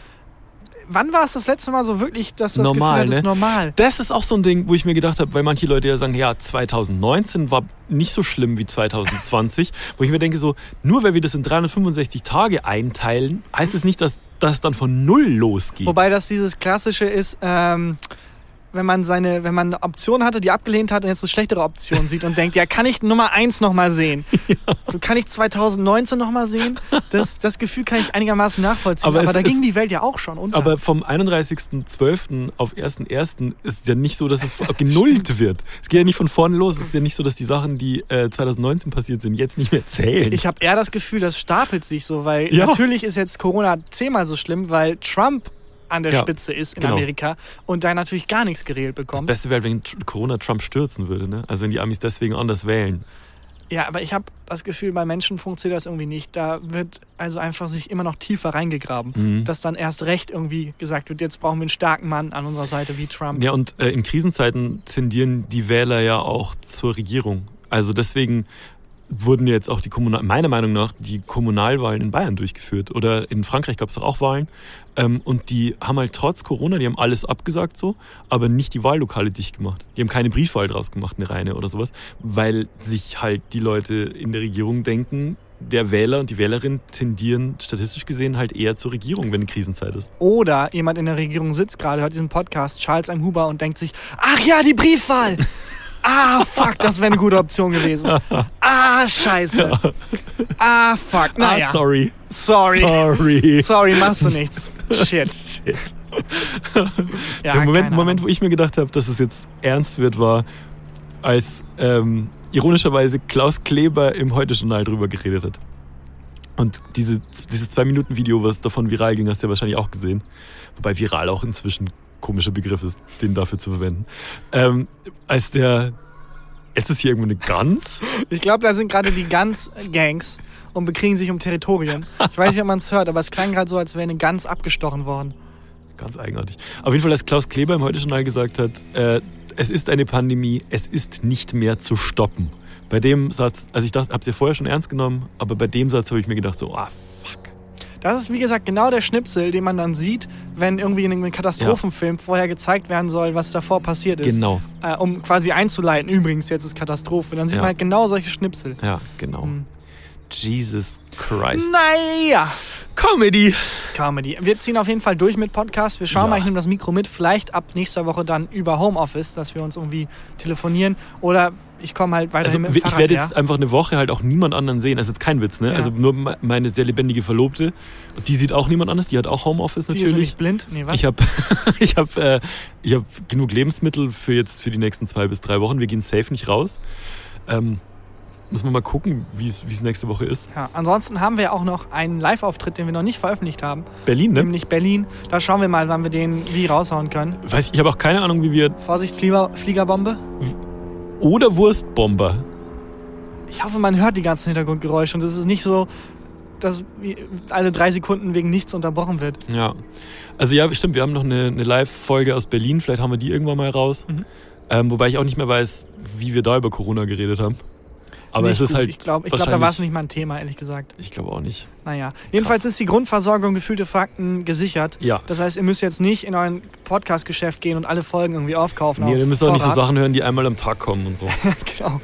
Wann war es das letzte Mal so wirklich, dass du das Normal, Gefühl hattest, ne? normal? Das ist auch so ein Ding, wo ich mir gedacht habe, weil manche Leute ja sagen, ja, 2019 war nicht so schlimm wie 2020, wo ich mir denke, so, nur weil wir das in 365 Tage einteilen, heißt es nicht, dass das dann von Null losgeht. Wobei das dieses klassische ist, ähm, wenn man seine, wenn man eine Option hatte, die abgelehnt hat und jetzt eine schlechtere Option sieht und denkt, ja, kann ich Nummer 1 nochmal sehen? So kann ich 2019 nochmal sehen? Das, das Gefühl kann ich einigermaßen nachvollziehen. Aber Aber, da ging die Welt ja auch schon unter. Aber vom 31.12. auf 1.1. ist es ja nicht so, dass es genullt wird. Es geht ja nicht von vorne los. Es ist ja nicht so, dass die Sachen, die äh, 2019 passiert sind, jetzt nicht mehr zählen. Ich habe eher das Gefühl, das stapelt sich so, weil Ja. natürlich ist jetzt Corona zehnmal so schlimm, weil Trump an der Ja, Spitze ist in genau. Amerika und da natürlich gar nichts geregelt das bekommt. Beste wäre, wenn Corona Trump stürzen würde. Ne? Also wenn die Amis deswegen anders wählen. Ja, aber ich habe das Gefühl, bei Menschen funktioniert das irgendwie nicht. Da wird also einfach sich immer noch tiefer reingegraben. Mhm. Dass dann erst recht irgendwie gesagt wird, jetzt brauchen wir einen starken Mann an unserer Seite wie Trump. Ja, und äh, in Krisenzeiten tendieren die Wähler ja auch zur Regierung. Also deswegen wurden jetzt auch die Kommunal meiner Meinung nach die Kommunalwahlen in Bayern durchgeführt. Oder in Frankreich gab es doch auch Wahlen. Ähm, und die haben halt trotz Corona, die haben alles abgesagt so, aber nicht die Wahllokale dicht gemacht. Die haben keine Briefwahl draus gemacht, eine reine oder sowas, weil sich halt die Leute in der Regierung denken, der Wähler und die Wählerin tendieren statistisch gesehen halt eher zur Regierung, wenn eine Krisenzeit ist. Oder jemand in der Regierung sitzt gerade, hört diesen Podcast, Charles M. Huber und denkt sich, ach ja, die Briefwahl. Ah, fuck, das wäre eine gute Option gewesen. Ah, scheiße. Ah, fuck. Naja. Ah, sorry. Sorry. Sorry. Sorry, machst du nichts. Shit. Shit. Ja, der Moment, Moment, wo ich mir gedacht habe, dass es jetzt ernst wird, war, als ähm, ironischerweise Klaus Kleber im Heute-Journal drüber geredet hat. Und diese, dieses Zwei-Minuten-Video, was davon viral ging, hast du ja wahrscheinlich auch gesehen. Wobei viral auch inzwischen komischer Begriff ist, den dafür zu verwenden. Ähm, als der. Jetzt ist hier irgendwo eine Gans. Ich glaube, da sind gerade die Gans-Gangs und bekriegen sich um Territorien. Ich weiß nicht, ob man es hört, aber es klang gerade so, als wäre eine Gans abgestochen worden. Ganz eigenartig. Auf jeden Fall, als Klaus Kleber im Heute-Journal gesagt hat, äh, es ist eine Pandemie, es ist nicht mehr zu stoppen. Bei dem Satz, also ich dachte, hab's ja vorher schon ernst genommen, aber bei dem Satz habe ich mir gedacht so, ah, fuck. Das ist, wie gesagt, genau der Schnipsel, den man dann sieht, wenn irgendwie in einem Katastrophenfilm vorher gezeigt werden soll, was davor passiert ist. Genau. Äh, um quasi einzuleiten, übrigens, jetzt ist Katastrophe. Dann sieht Ja. man halt genau solche Schnipsel. Ja, genau. Hm. Jesus Christ. Naja. Comedy. Comedy. Wir ziehen auf jeden Fall durch mit Podcast. Wir schauen Ja. mal, ich nehme das Mikro mit. Vielleicht ab nächster Woche dann über Homeoffice, dass wir uns irgendwie telefonieren. Oder ich komme halt weiterhin Also mit dem ich Fahrrad werde her. jetzt einfach eine Woche halt auch niemand anderen sehen. Also jetzt kein Witz, ne? Ja. Also nur me- meine sehr lebendige Verlobte. Die sieht auch niemand anders. Die hat auch Homeoffice Die ist natürlich. nämlich blind. Nee, was? Ich habe ich hab, äh, ich hab genug Lebensmittel für jetzt für die nächsten zwei bis drei Wochen. Wir gehen safe nicht raus. Ähm, muss man mal gucken, wie es nächste Woche ist. ja, ansonsten haben wir auch noch einen Live-Auftritt, den wir noch nicht veröffentlicht haben. Berlin, ne? Nämlich Berlin. Da schauen wir mal, wann wir den wie raushauen können. Weiß ich, habe auch keine Ahnung, wie wir. Vorsicht, Flieger, Fliegerbombe. Oder Wurstbomber. Ich hoffe, man hört die ganzen Hintergrundgeräusche und es ist nicht so, dass alle drei Sekunden wegen nichts unterbrochen wird. Ja. Also ja, stimmt, wir haben noch eine, eine Live-Folge aus Berlin. Vielleicht haben wir die irgendwann mal raus. Mhm. Ähm, wobei ich auch nicht mehr weiß, wie wir da über Corona geredet haben. Aber es ist gut. halt. Ich glaube, glaub, da war es nicht mal ein Thema, ehrlich gesagt. Ich glaube auch nicht. Naja. Jedenfalls ist die Grundversorgung gefühlte Fakten gesichert. Ja. Das heißt, ihr müsst jetzt nicht in euer Podcast-Geschäft gehen und alle Folgen irgendwie aufkaufen. Nee, auf ihr müsst auch nicht so Vorrat. Sachen hören, die einmal am Tag kommen und so. genau.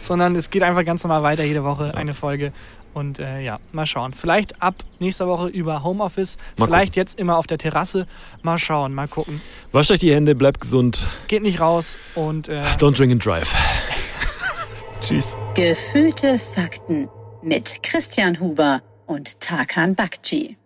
Sondern es geht einfach ganz normal weiter, jede Woche eine Folge. Und äh, ja, mal schauen. Vielleicht ab nächster Woche über Homeoffice. Mal vielleicht jetzt immer auf der Terrasse. Mal schauen, mal gucken. Wascht euch die Hände, bleibt gesund. Geht nicht raus und äh, Don't drink and drive. Tschüss. Gefühlte Fakten mit Christian Huber und Tarkan Bakci.